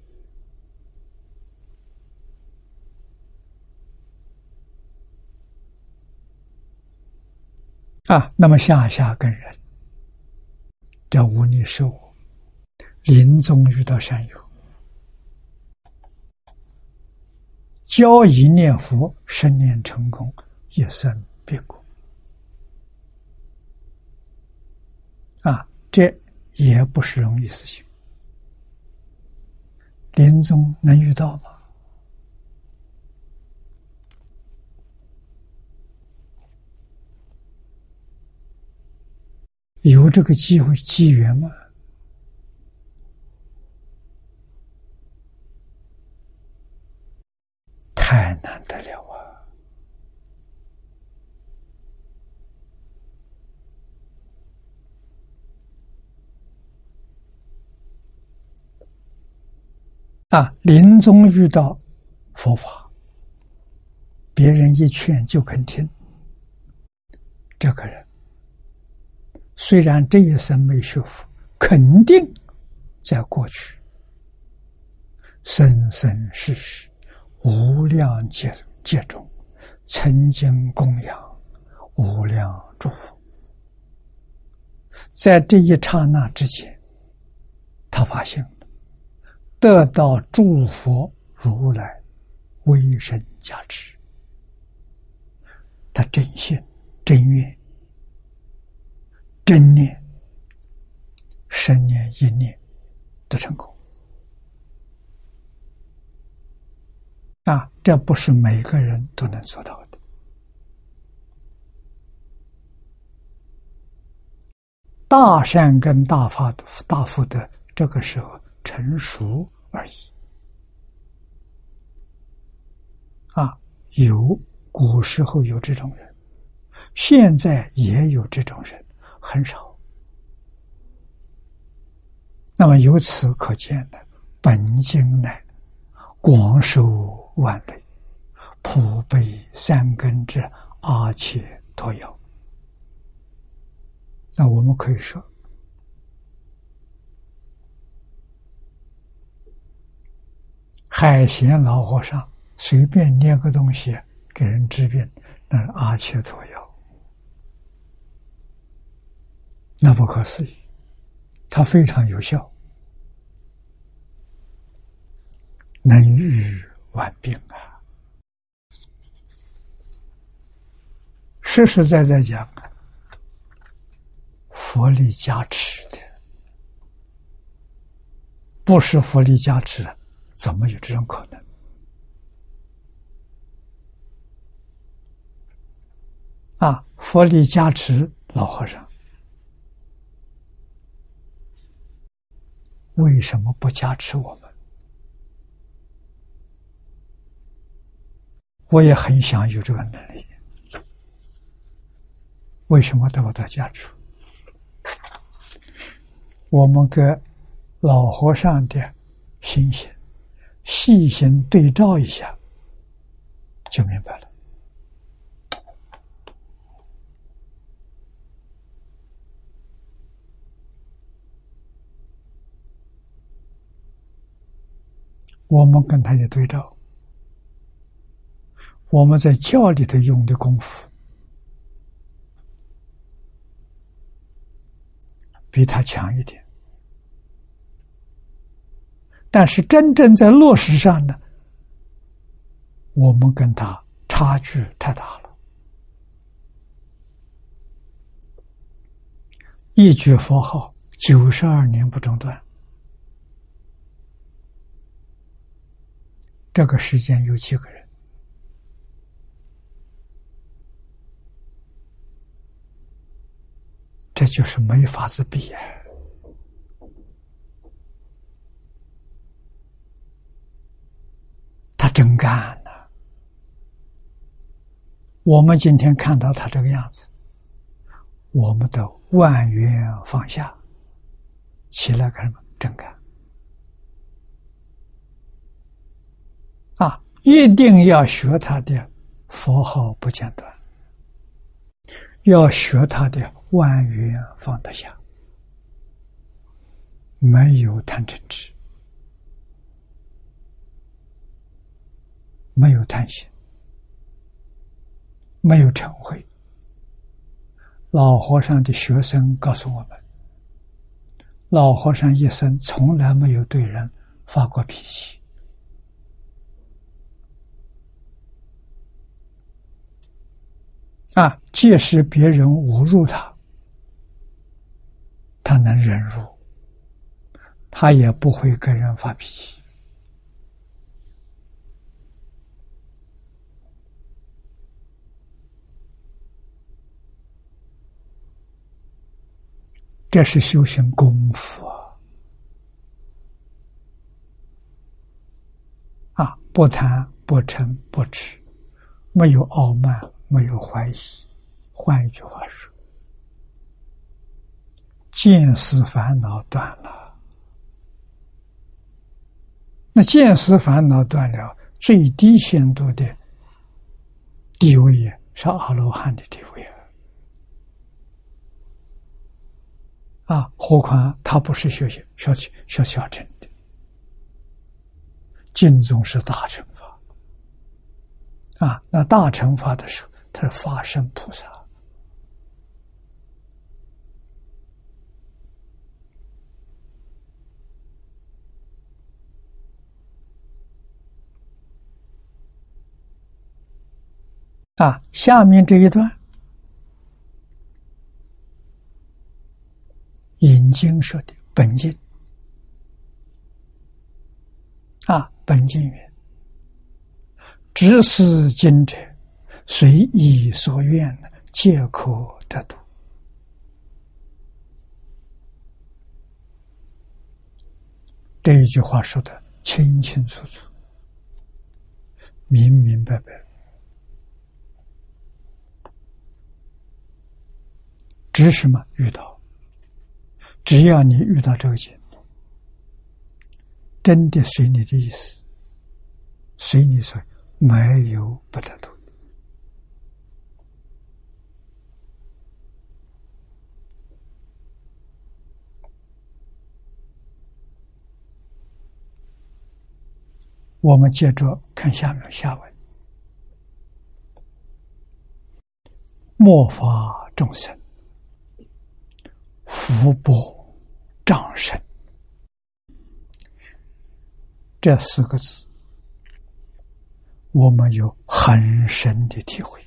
啊，那么下下跟人叫无逆受，临终遇到善友，交一念佛，生念成功，一生别过。啊，这也不是容易事情。临终能遇到吗？有这个机会机缘吗？太难得了啊！啊，临终遇到佛法，别人一劝就肯听，这个人。虽然这一生没学佛，肯定在过去生生世世无量劫劫中，曾经供养无量祝福。在这一刹那之间，他发现得到诸佛如来威神加持，他真心、真愿、真念、生念、一念都成功。啊，这不是每个人都能做到的。大善跟大法、大福德，这个时候成熟而已。啊，有古时候有这种人，现在也有这种人，很少。那么由此可见呢，本经乃广受。万类普被三根之阿切陀药。那我们可以说，海贤老和尚随便捏个东西给人治病，那是阿切陀药，那不可思议，它非常有效，能愈。万病啊！实实在在讲，佛力加持的，不是佛力加持的，怎么有这种可能？啊！佛力加持老和尚，为什么不加持我们？我也很想有这个能力，为什么得不到加持？我们跟老和尚的心性细心对照一下，就明白了。我们跟他也对照。我们在教里头用的功夫，比他强一点，但是真正在落实上呢，我们跟他差距太大了。一句佛号，九十二年不中断，这个时间有几个人？这就是没法子比呀！他真干呐！我们今天看到他这个样子，我们的万缘放下，起来干什么？真干！啊，一定要学他的佛号不间断，要学他的。万缘放得下，没有贪嗔痴，没有贪心，没有嗔恚。老和尚的学生告诉我们：老和尚一生从来没有对人发过脾气，啊，即使别人侮辱他。他能忍辱，他也不会跟人发脾气。这是修行功夫啊！啊，不贪不嗔不痴，没有傲慢，没有怀疑。换一句话说。见思烦恼断了，那见思烦恼断了，最低限度的地位是阿罗汉的地位啊！啊，何况他不是修行小小小乘的，净宗是大乘法啊，那大乘法的时候，他是法身菩萨。啊，下面这一段引经说的本经啊，本经云：知是经者，随意所愿，皆可得度。”这一句话说的清清楚楚、明明白白。知什么？遇到，只要你遇到这个经，真的随你的意思，随你说，没有不得度。我们接着看下面下文：末法众生。福薄障深，这四个字，我们有很深的体会。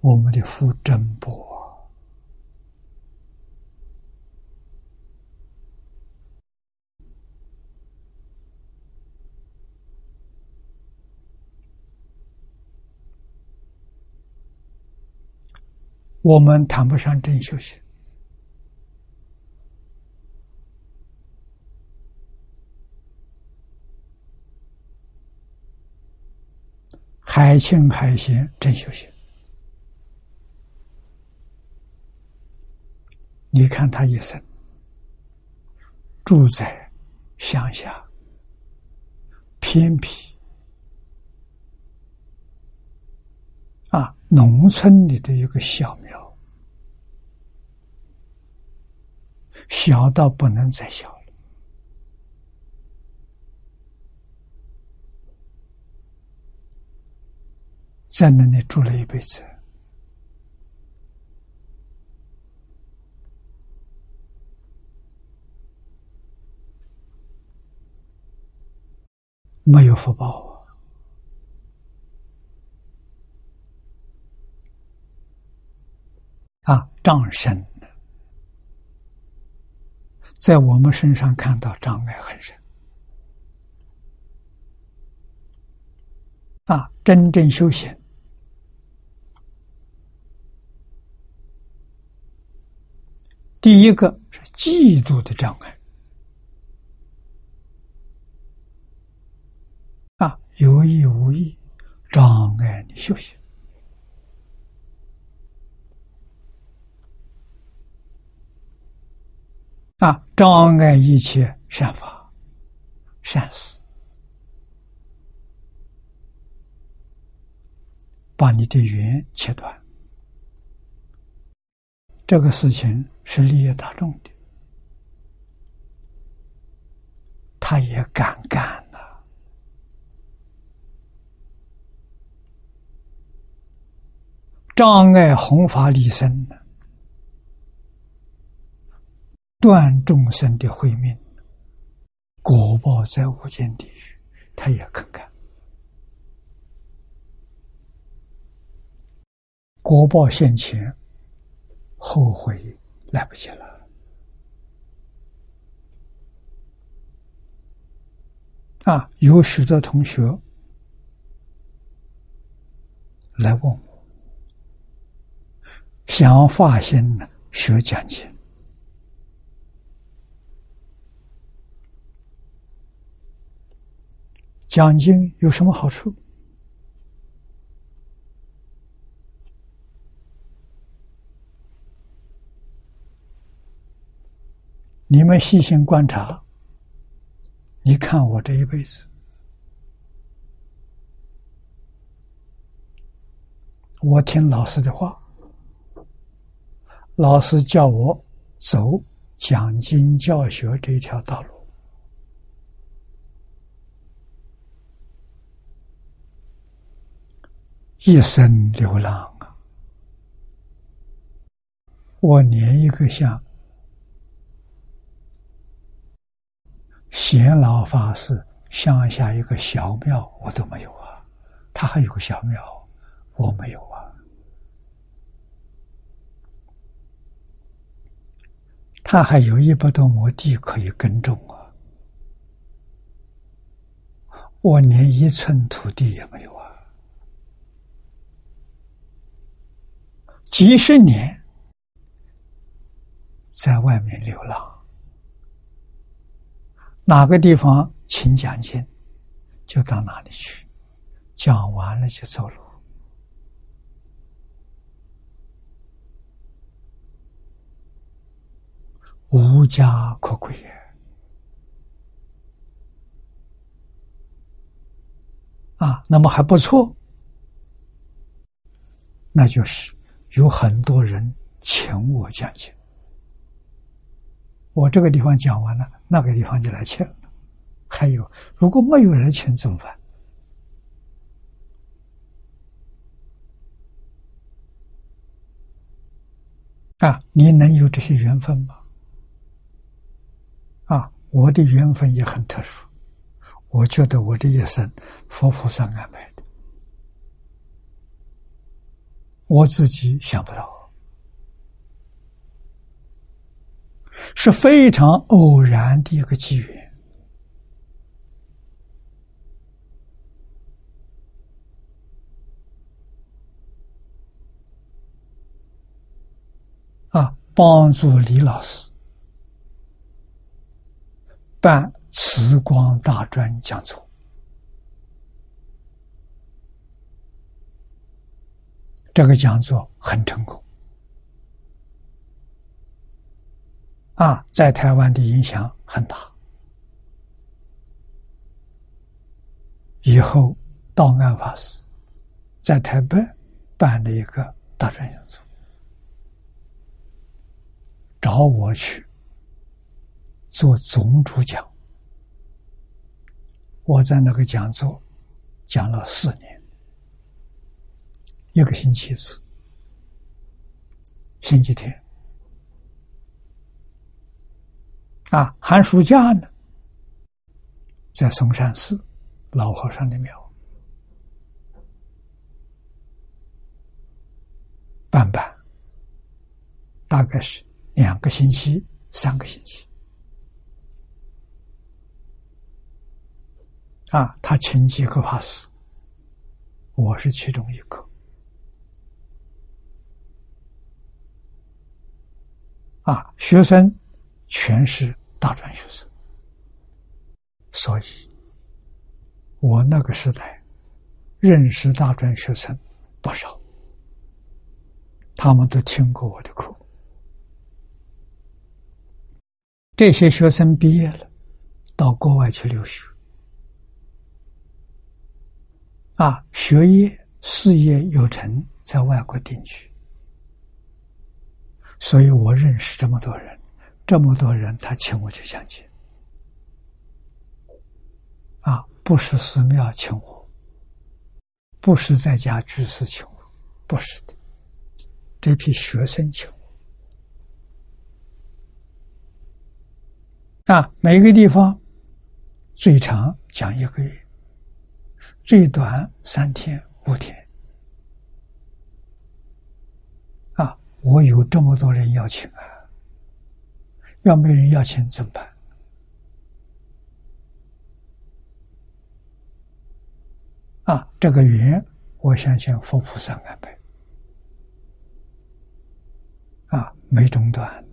我们的福真薄，我们谈不上真修行，海清海贤真修行。你看他一生住在乡下偏僻啊。农村里的一个小庙，小到不能再小了，在那里住了一辈子，没有福报。啊，啊障深在我们身上看到障碍很深。啊，真正修行，第一个是嫉妒的障碍。啊，有意无意障碍你修行。啊！障碍一切善法、善事，把你的缘切断。这个事情是利益大众的，他也敢干呐！障碍弘法利生呢？断众生的慧命，果报在无间地狱，他也肯干。果报现前，后悔来不及了。啊，有许多同学来问我，想发心呢，学讲经。讲经有什么好处？你们细心观察，你看我这一辈子，我听老师的话，老师叫我走讲经教学这条道路。一生流浪啊！我连一个像贤老法师乡下一个小庙我都没有啊！他还有个小庙，我没有啊。他还有一百多亩地可以耕种啊，我连一寸土地也没有啊。几十年在外面流浪，哪个地方请讲经，就到哪里去，讲完了就走路，无家可归也啊！那么还不错，那就是。有很多人请我讲经，我这个地方讲完了，那个地方就来请了。还有，如果没有人请怎么办？啊，你能有这些缘分吗？啊，我的缘分也很特殊，我觉得我的一生佛菩萨安排的。我自己想不到，是非常偶然的一个机缘啊！帮助李老师办慈光大专讲座。这个讲座很成功，啊，在台湾的影响很大。以后道安法师在台北办了一个大专讲座，找我去做总主讲，我在那个讲座讲了四年。一个星期一次，星期天啊，寒暑假呢，在嵩山寺老和尚的庙办办，大概是两个星期、三个星期啊。他请几个法师，我是其中一个。啊，学生全是大专学生，所以，我那个时代认识大专学生不少，他们都听过我的课。这些学生毕业了，到国外去留学，啊，学业事业有成，在外国定居。所以我认识这么多人，这么多人他请我去讲解，啊，不是寺庙请我，不是在家居士请我，不是的，这批学生请我，啊，每个地方最长讲一个月，最短三天五天。啊我有这么多人邀请啊，要没人要钱怎么办？啊，这个缘，我相信佛菩萨安排，啊，没中断。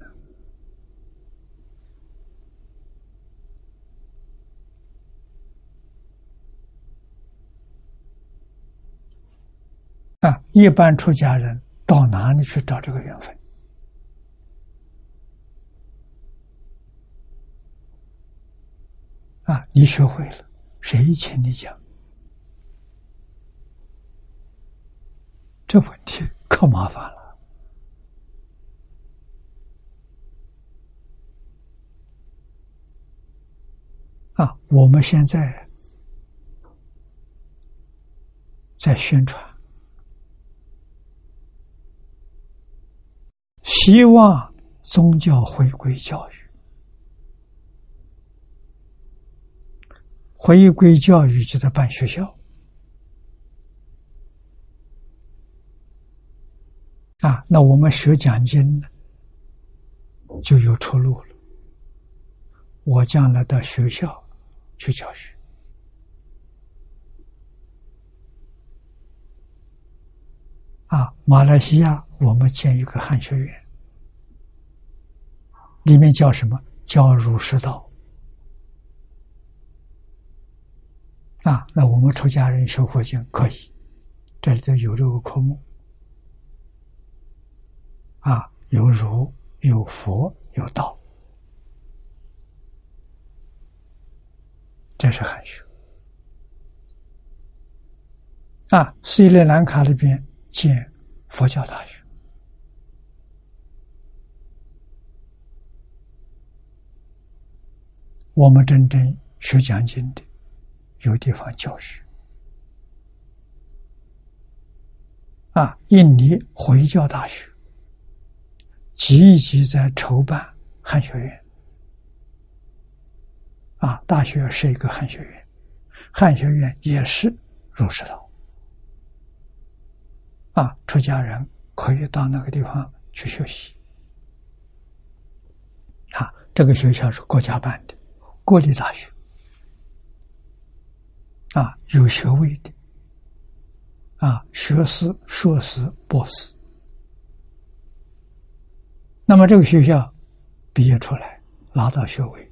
啊，一般出家人。到哪里去找这个缘分？啊，你学会了，谁请你讲？这问题可麻烦了。啊，我们现在在宣传。希望宗教回归教育，回归教育就在办学校啊，那我们学奖金呢就有出路了。我将来到学校去教学啊，马来西亚我们建一个汉学院，里面叫什么叫儒释道。啊，那我们出家人学佛经可以，这里头有这个科目。啊，有儒，有佛，有道，这是汉学。啊，斯里兰卡那边建佛教大学，我们真正学讲经的，有地方教学。啊，印尼回教大学。积极在筹办汉学院，啊，大学是一个汉学院，汉学院也是儒释道，啊，出家人可以到那个地方去学习，啊，这个学校是国家办的，国立大学，啊，有学位的，啊，学士、硕士、博士。那么这个学校毕业出来拿到学位，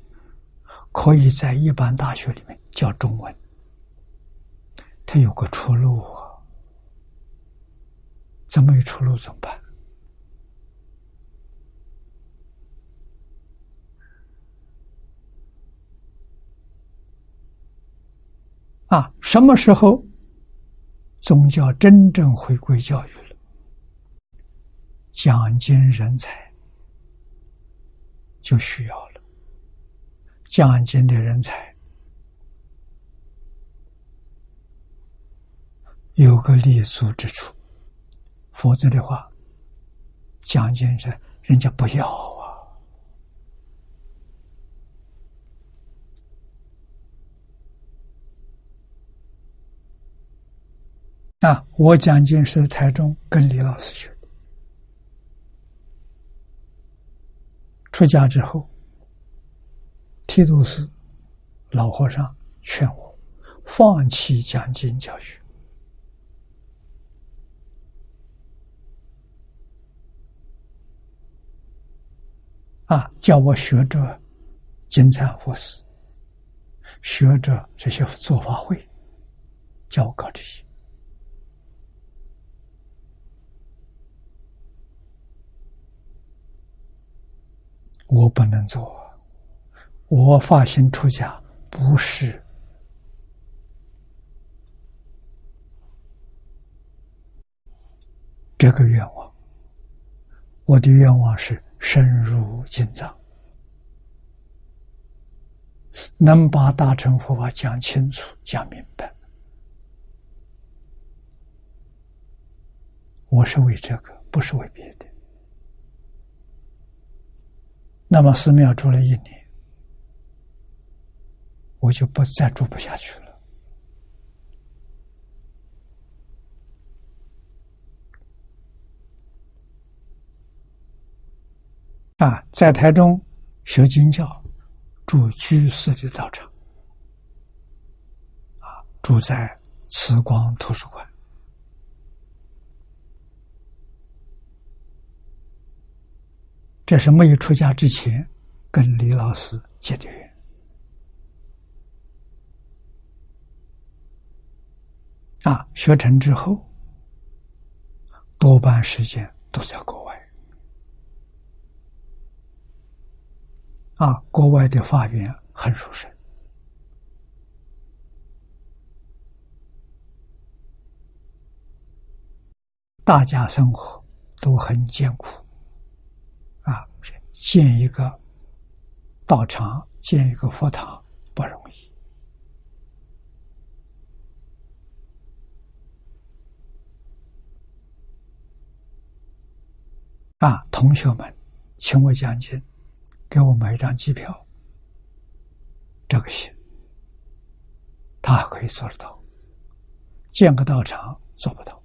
可以在一般大学里面教中文，他有个出路啊！怎么有出路怎么办？啊，什么时候宗教真正回归教育了？讲经人才。就需要了讲经的人才，有个立足之处，否则的话，讲经人人家不要啊！我讲经是台中跟李老师学。出家之后，剃度寺老和尚劝我放弃讲经教学，啊，叫我学着金蝉佛寺，学着这些做法会，叫我搞这些。我不能做，我发心出家不是这个愿望，我的愿望是深入经藏，能把大乘佛法讲清楚、讲明白。我是为这个，不是为别的。那么寺庙住了一年，我就不再住不下去了。啊，在台中学经教，住居士的道场，啊，住在慈光图书馆。这是没有出家之前跟李老师结的缘？啊，学成之后多半时间都在国外。啊，国外的法院很殊胜，大家生活都很艰苦。建一个道场，建一个佛堂不容易啊！同学们，请我讲经，给我买一张机票，这个行，他可以做得到。建个道场做不到，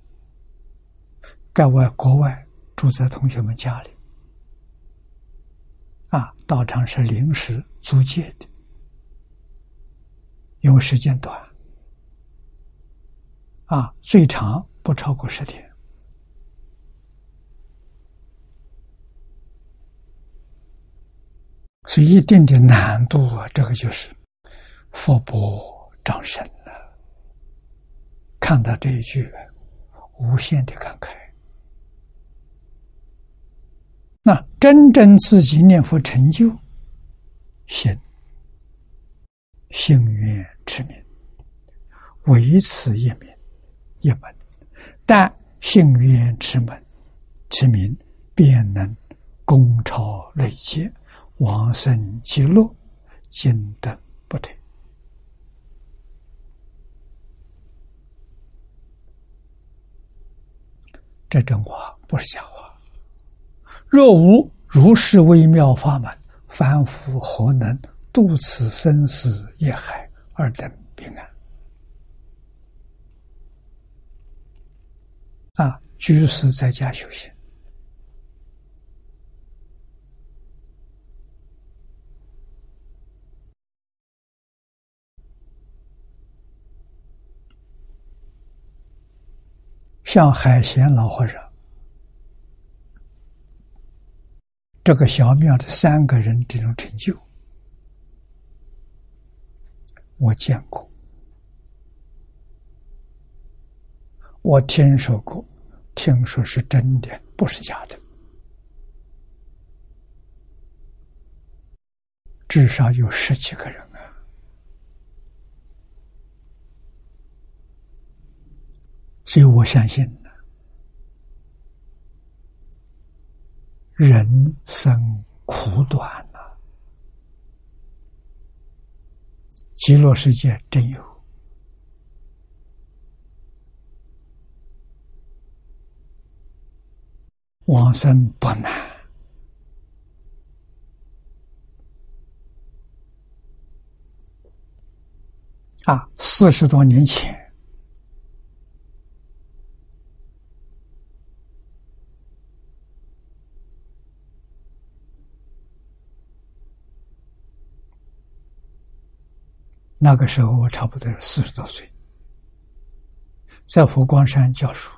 在外国外住在同学们家里，道场是临时租借的，因为时间短，啊，最长不超过十天，所以一定的难度啊，这个就是佛不长身了。看到这一句，无限的感慨。那真正自己念佛成就，心幸愿持名，唯此一名一门，但幸愿持门持名，便能功超累劫，往生极乐，尽得不退。这真话不是假话。若无如是微妙法门，凡夫何能度此生死业海而得平安？啊，居士在家修行，像海贤老和尚。这个小庙的三个人这种成就，我见过，我听说过，听说是真的，不是假的，至少有十几个人啊，所以我相信。人生苦短呐，极乐世界真有，往生不难啊！四十多年前。那个时候我差不多四十多岁，在佛光山教书。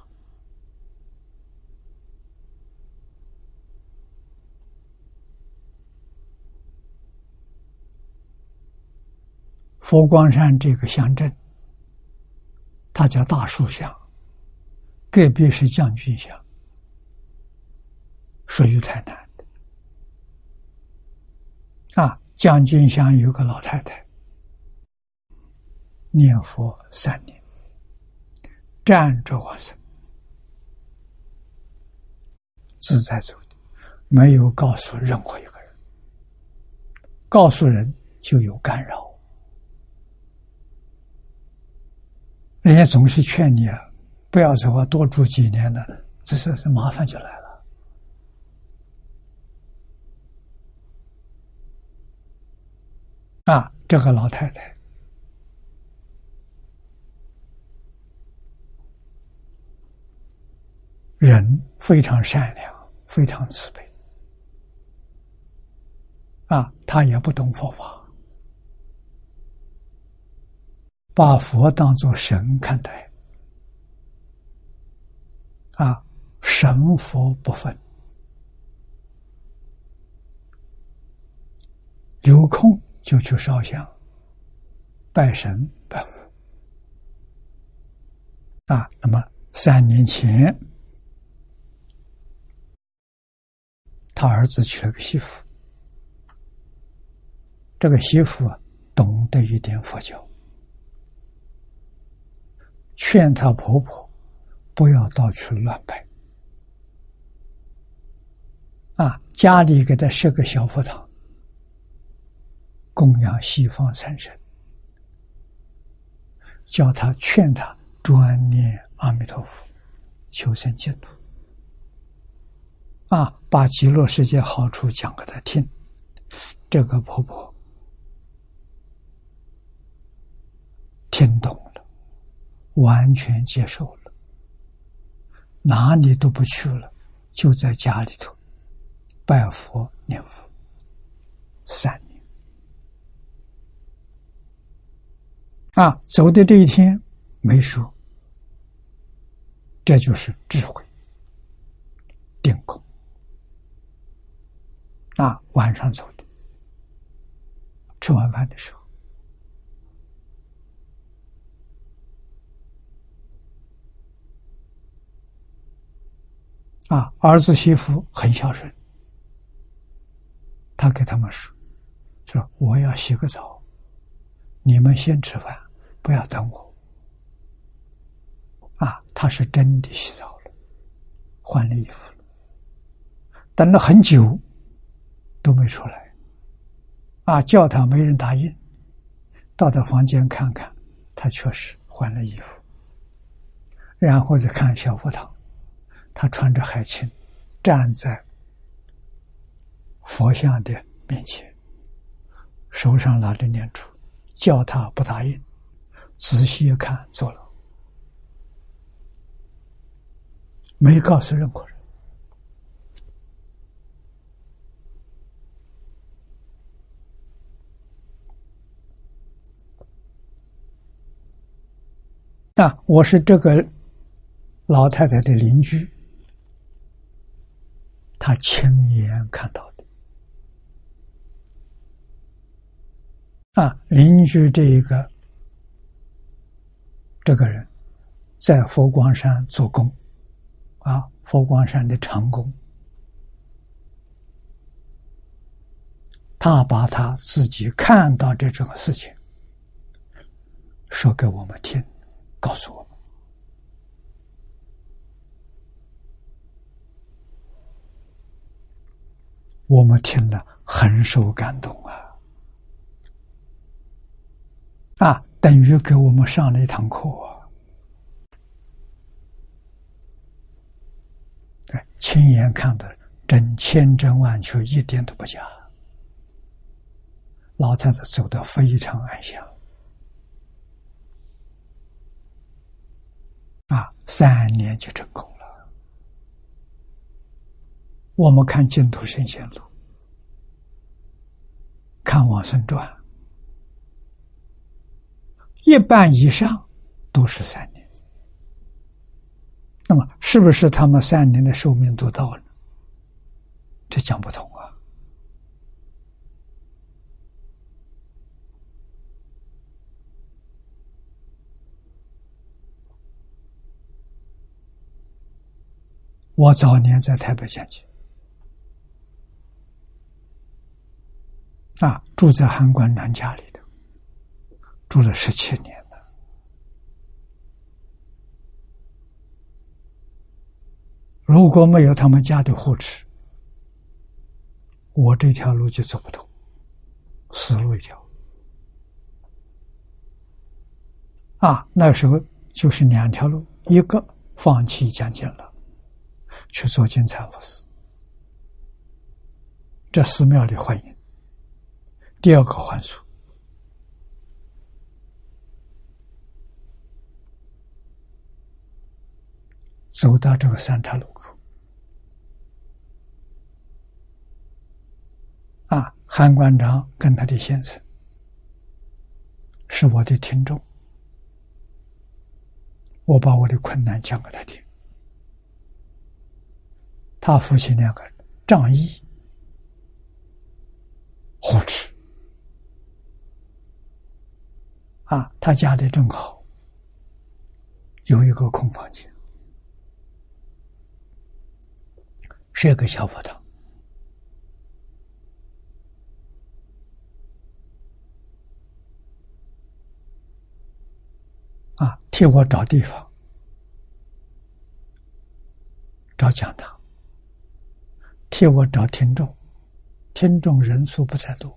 佛光山这个乡镇，它叫大树乡，隔壁是将军乡，属于台南的。啊，将军乡有个老太太。念佛三年，站着往生，自在走的，没有告诉任何一个人。告诉人就有干扰，人家总是劝你啊，不要走啊，多住几年的，这是这麻烦就来了。啊，这个老太太。人非常善良，非常慈悲，啊，他也不懂佛法，把佛当作神看待，啊，神佛不分，有空就去烧香，拜神拜佛，啊，那么三年前。他儿子娶了个媳妇，这个媳妇懂得一点佛教，劝她婆婆不要到处乱拜，啊，家里给她设个小佛堂，供养西方三神，叫他劝他专念阿弥陀佛，求生净土。啊，把极乐世界好处讲给他听，这个婆婆听懂了，完全接受了，哪里都不去了，就在家里头拜佛念佛三年。啊，走的这一天没说，这就是智慧定功。啊，晚上走的，吃晚饭的时候。啊，儿子媳妇很孝顺，他给他们说：“说我要洗个澡，你们先吃饭，不要等我。”啊，他是真的洗澡了，换了衣服了，等了很久都没出来。啊，叫他没人答应，到他房间看看，他确实换了衣服，然后再看小佛堂。他穿着海青，站在佛像的面前，手上拿着念珠，叫他不答应。仔细一看，做了，没告诉任何人。那我是这个老太太的邻居。他亲眼看到的啊，邻居这一个这个人，在佛光山做工啊，佛光山的长工，他把他自己看到这种事情说给我们听，告诉我们。我们听了很受感动啊！啊，等于给我们上了一堂课。对，亲眼看的，真千真万确，一点都不假。老太太走得非常安详。啊，三年就成功了。我们看净土圣贤录，看往生传，一半以上都是三年。那么，是不是他们三年的寿命都到了？这讲不通啊！我早年在台北讲经。啊，住在韩官长家里头，住了十七年了。如果没有他们家的护持，我这条路就走不通，死路一条。啊，那时候就是两条路：一个放弃讲经了，去做金蝉佛寺，这寺庙里欢迎。第二个还俗，走到这个三岔路口，啊，韩馆长跟他的先生是我的听众，我把我的困难讲给他听，他父亲两个仗义护持。啊，他家里正好有一个空房间，是一个小佛堂。啊，替我找地方，找讲堂，替我找听众，听众人数不在多。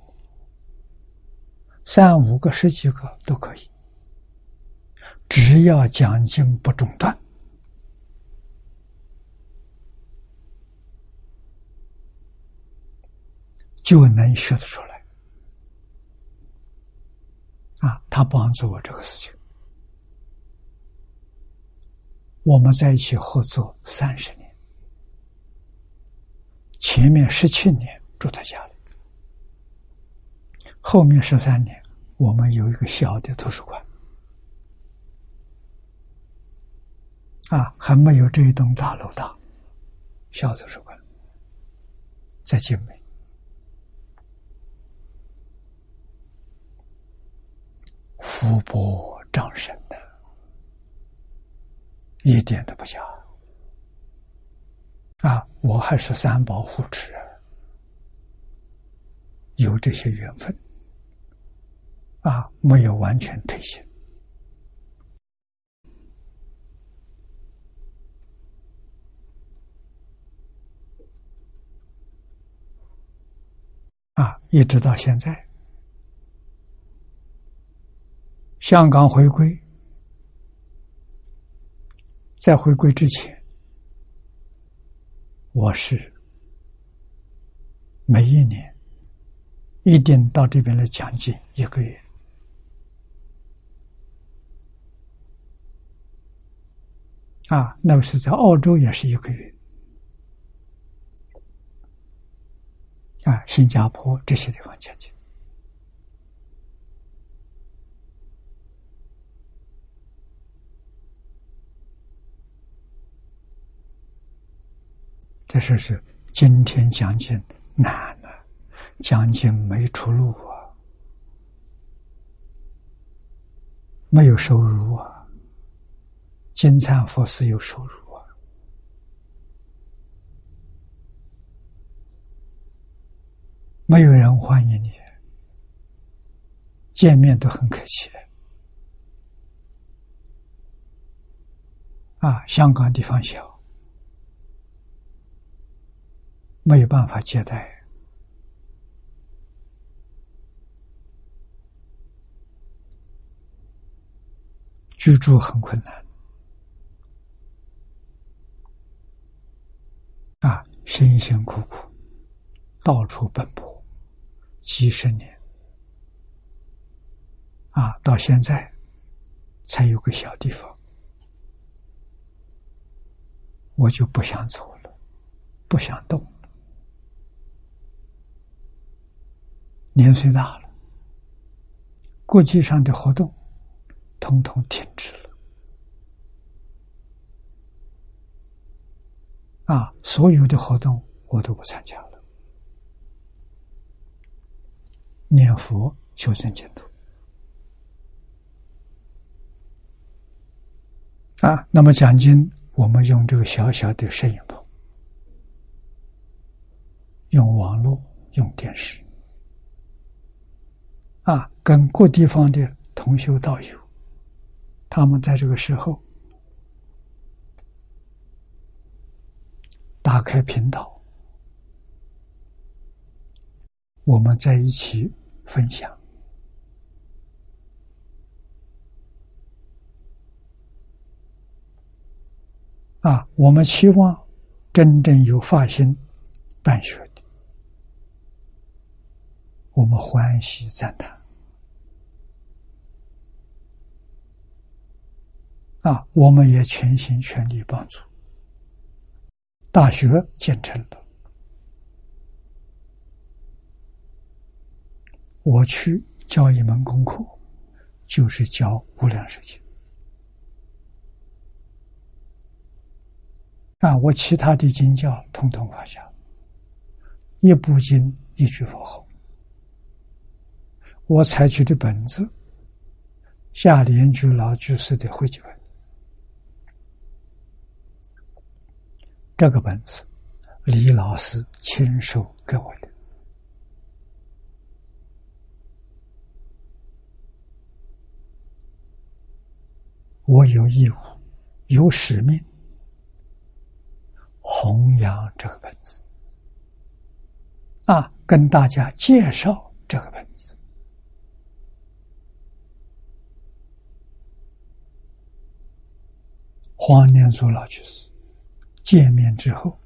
三五个、十几个都可以，只要讲经不中断，就能学得出来。啊，他帮助我这个事情，我们在一起合作三十年，前面十七年住在家里，后面十三年我们有一个小的图书馆，啊，还没有这一栋大楼大，小图书馆在景美，福薄障深的，一点都不假。啊，我还是三宝护持，有这些缘分，啊，没有完全退休，啊，一直到现在，香港回归，在回归之前。我是每一年一定到这边来讲经一个月啊，那个是在澳洲也是一个月啊，新加坡这些地方讲经。这是是今天讲经难了，讲经没出路啊，没有收入啊，金灿佛寺有收入啊，没有人欢迎你，见面都很客气啊，香港地方小。没有办法接待，居住很困难，啊，辛辛苦苦，到处奔波，几十年，啊，到现在才有个小地方，我就不想走了，不想动。年岁大了，国际上的活动统统停止了。啊，所有的活动我都不参加了。念佛求生净土。啊，那么讲经，我们用这个小小的摄影棚，用网络，用电视。啊，跟各地方的同修道友，他们在这个时候打开频道，我们在一起分享。啊，我们期望真正有发心办学的，我们欢喜赞叹。啊，我们也全心全力帮助。大学建成了，我去教一门功课，就是教《无量寿经》。啊，我其他的经教统统放下，一部经一句佛号。我采取的本子，下莲居老居士的汇集本。这个本子，李老师亲手给我的。我有义务、有使命弘扬这个本子，啊，跟大家介绍这个本子。黄念祖老居士。见面之后，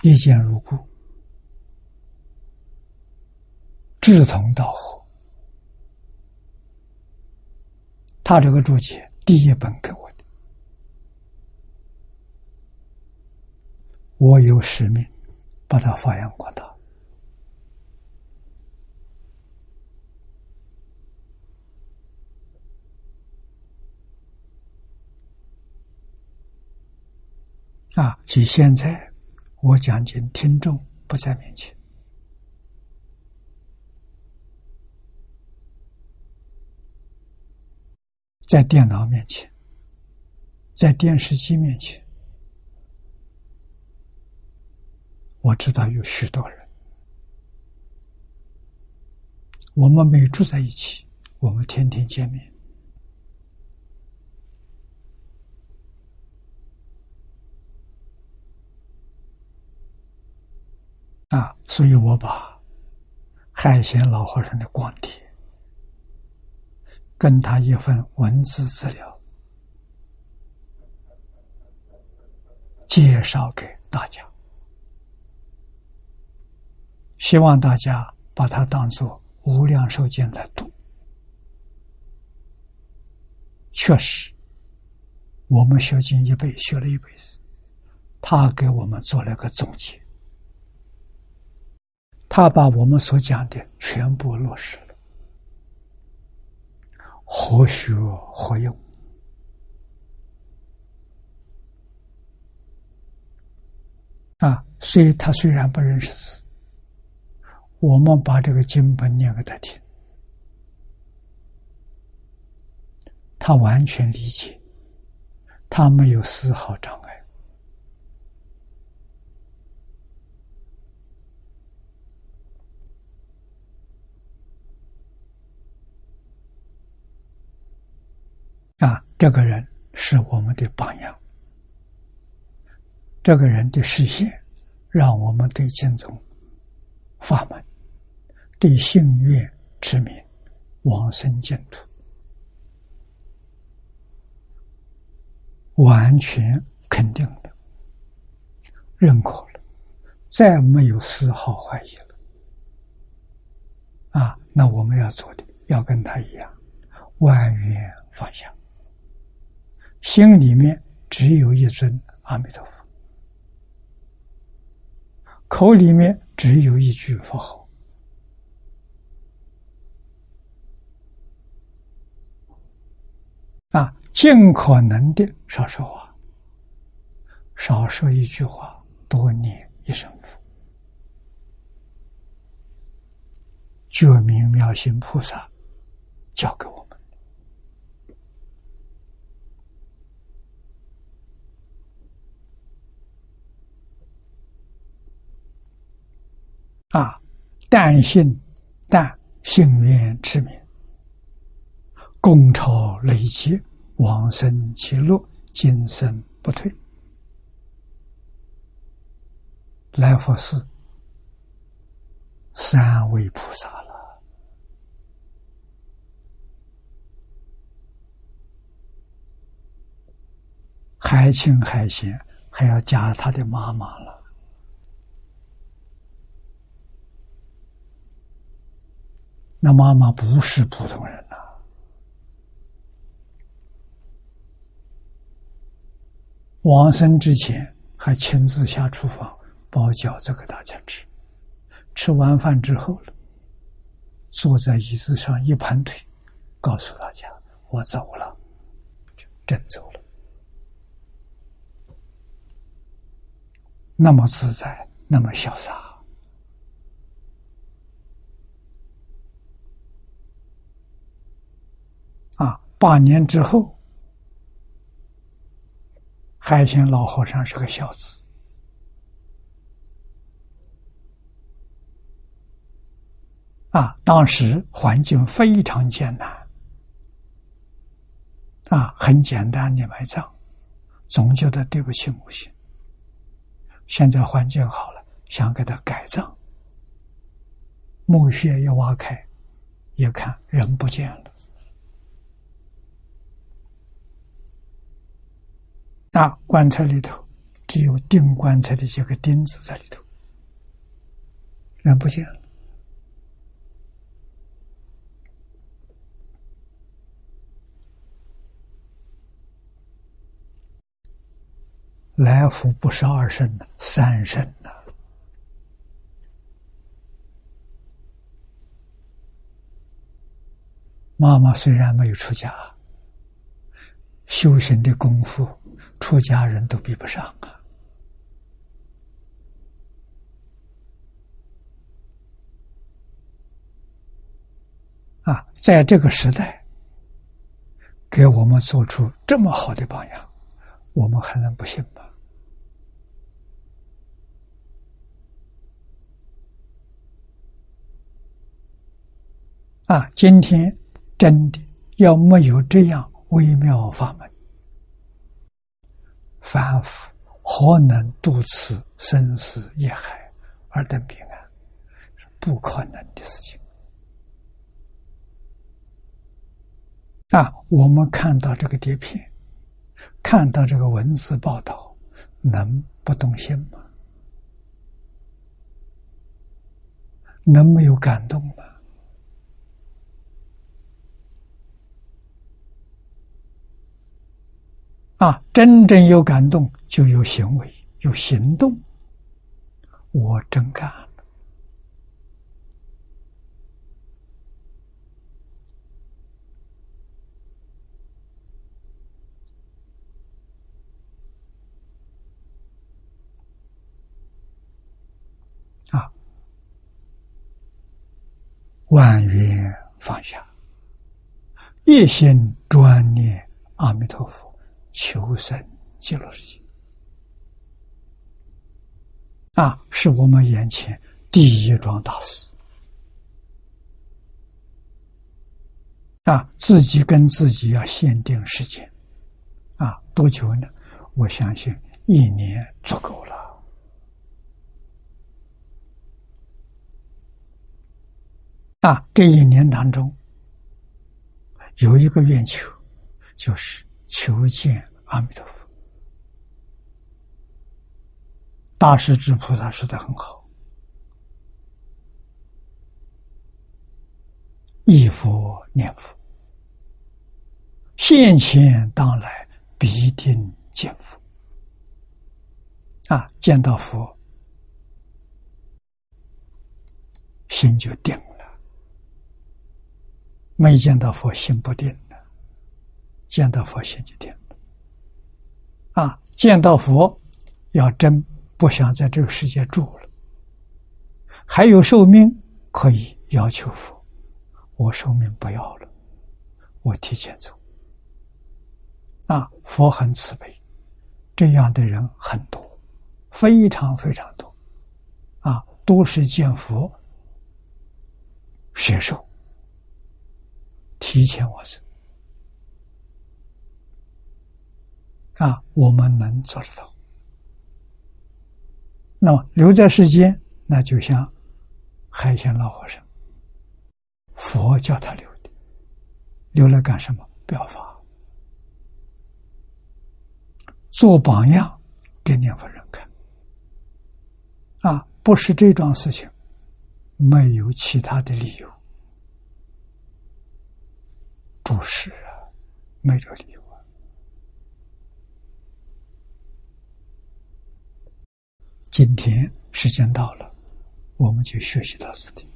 一见如故，志同道合。他这个注解第一本给我的，我有使命把它发扬光大。啊！以现在我讲经，听众不在面前，在电脑面前，在电视机面前，我知道有许多人，我们没住在一起，我们天天见面。啊，所以我把海贤老和尚的光碟跟他一份文字资料介绍给大家，希望大家把它当做无量寿经来读。确实，我们学经一辈学了一辈子，他给我们做了个总结。他把我们所讲的全部落实了，何学何用？啊，所以他虽然不认识字，我们把这个经本念给他听，他完全理解，他没有丝毫障碍。啊，这个人是我们的榜样。这个人的实现，让我们对净宗法门、对信愿之名、往生净土，完全肯定的、认可了，再没有丝毫怀疑了。啊，那我们要做的，要跟他一样，万缘放下。心里面只有一尊阿弥陀佛，口里面只有一句佛号，啊，尽可能的少说话，少说一句话，多念一声佛。觉明妙心菩萨教给我。啊！但信但信愿持名，功超累积，往生极乐，今生不退。来佛寺三位菩萨了，海清海贤还要加他的妈妈了。那妈妈不是普通人呐！往生之前还亲自下厨房包饺子给大家吃，吃完饭之后了，坐在椅子上一盘腿，告诉大家：“我走了，真走了。”那么自在，那么潇洒。八年之后，海贤老和尚是个孝子啊。当时环境非常艰难啊，很简单的埋葬，总觉得对不起母亲。现在环境好了，想给他改葬，墓穴一挖开，一看人不见了。那棺材里头只有钉棺材的几个钉子在里头，人不见了。来福不是二圣，三圣。妈妈虽然没有出家，修行的功夫，出家人都比不上啊！啊，在这个时代，给我们做出这么好的榜样，我们还能不信吗？啊，今天真的要没有这样微妙法门，凡夫何能渡此生死业海而得平安？是不可能的事情。啊，我们看到这个碟片，看到这个文字报道，能不动心吗？能没有感动吗？啊，真正有感动，就有行为，有行动。我真干啊。万缘放下，一心专念阿弥陀佛，求生极乐世界。啊，是我们眼前第一桩大事。啊，自己跟自己要限定时间。啊，多久呢？我相信一年足够了。啊，这一年当中，有一个愿求，就是求见阿弥陀佛。大势至菩萨说的很好：“忆佛念佛，现前当来必定见佛。”啊，见到佛，心就定了。没见到佛，心不定；见到佛，心就定了。啊，见到佛，要真不想在这个世界住了，还有寿命可以要求佛，我寿命不要了，我提前走。啊，佛很慈悲，这样的人很多，非常非常多。啊，都是见佛舍寿。提前往生啊，我们能做得到。那么留在世间，那就像海鲜老和尚，佛叫他留的，留来干什么？表法，做榜样给念佛人看。啊，不是这桩事情，没有其他的理由。注释啊，没这理由啊。今天时间到了，我们就学习到此地。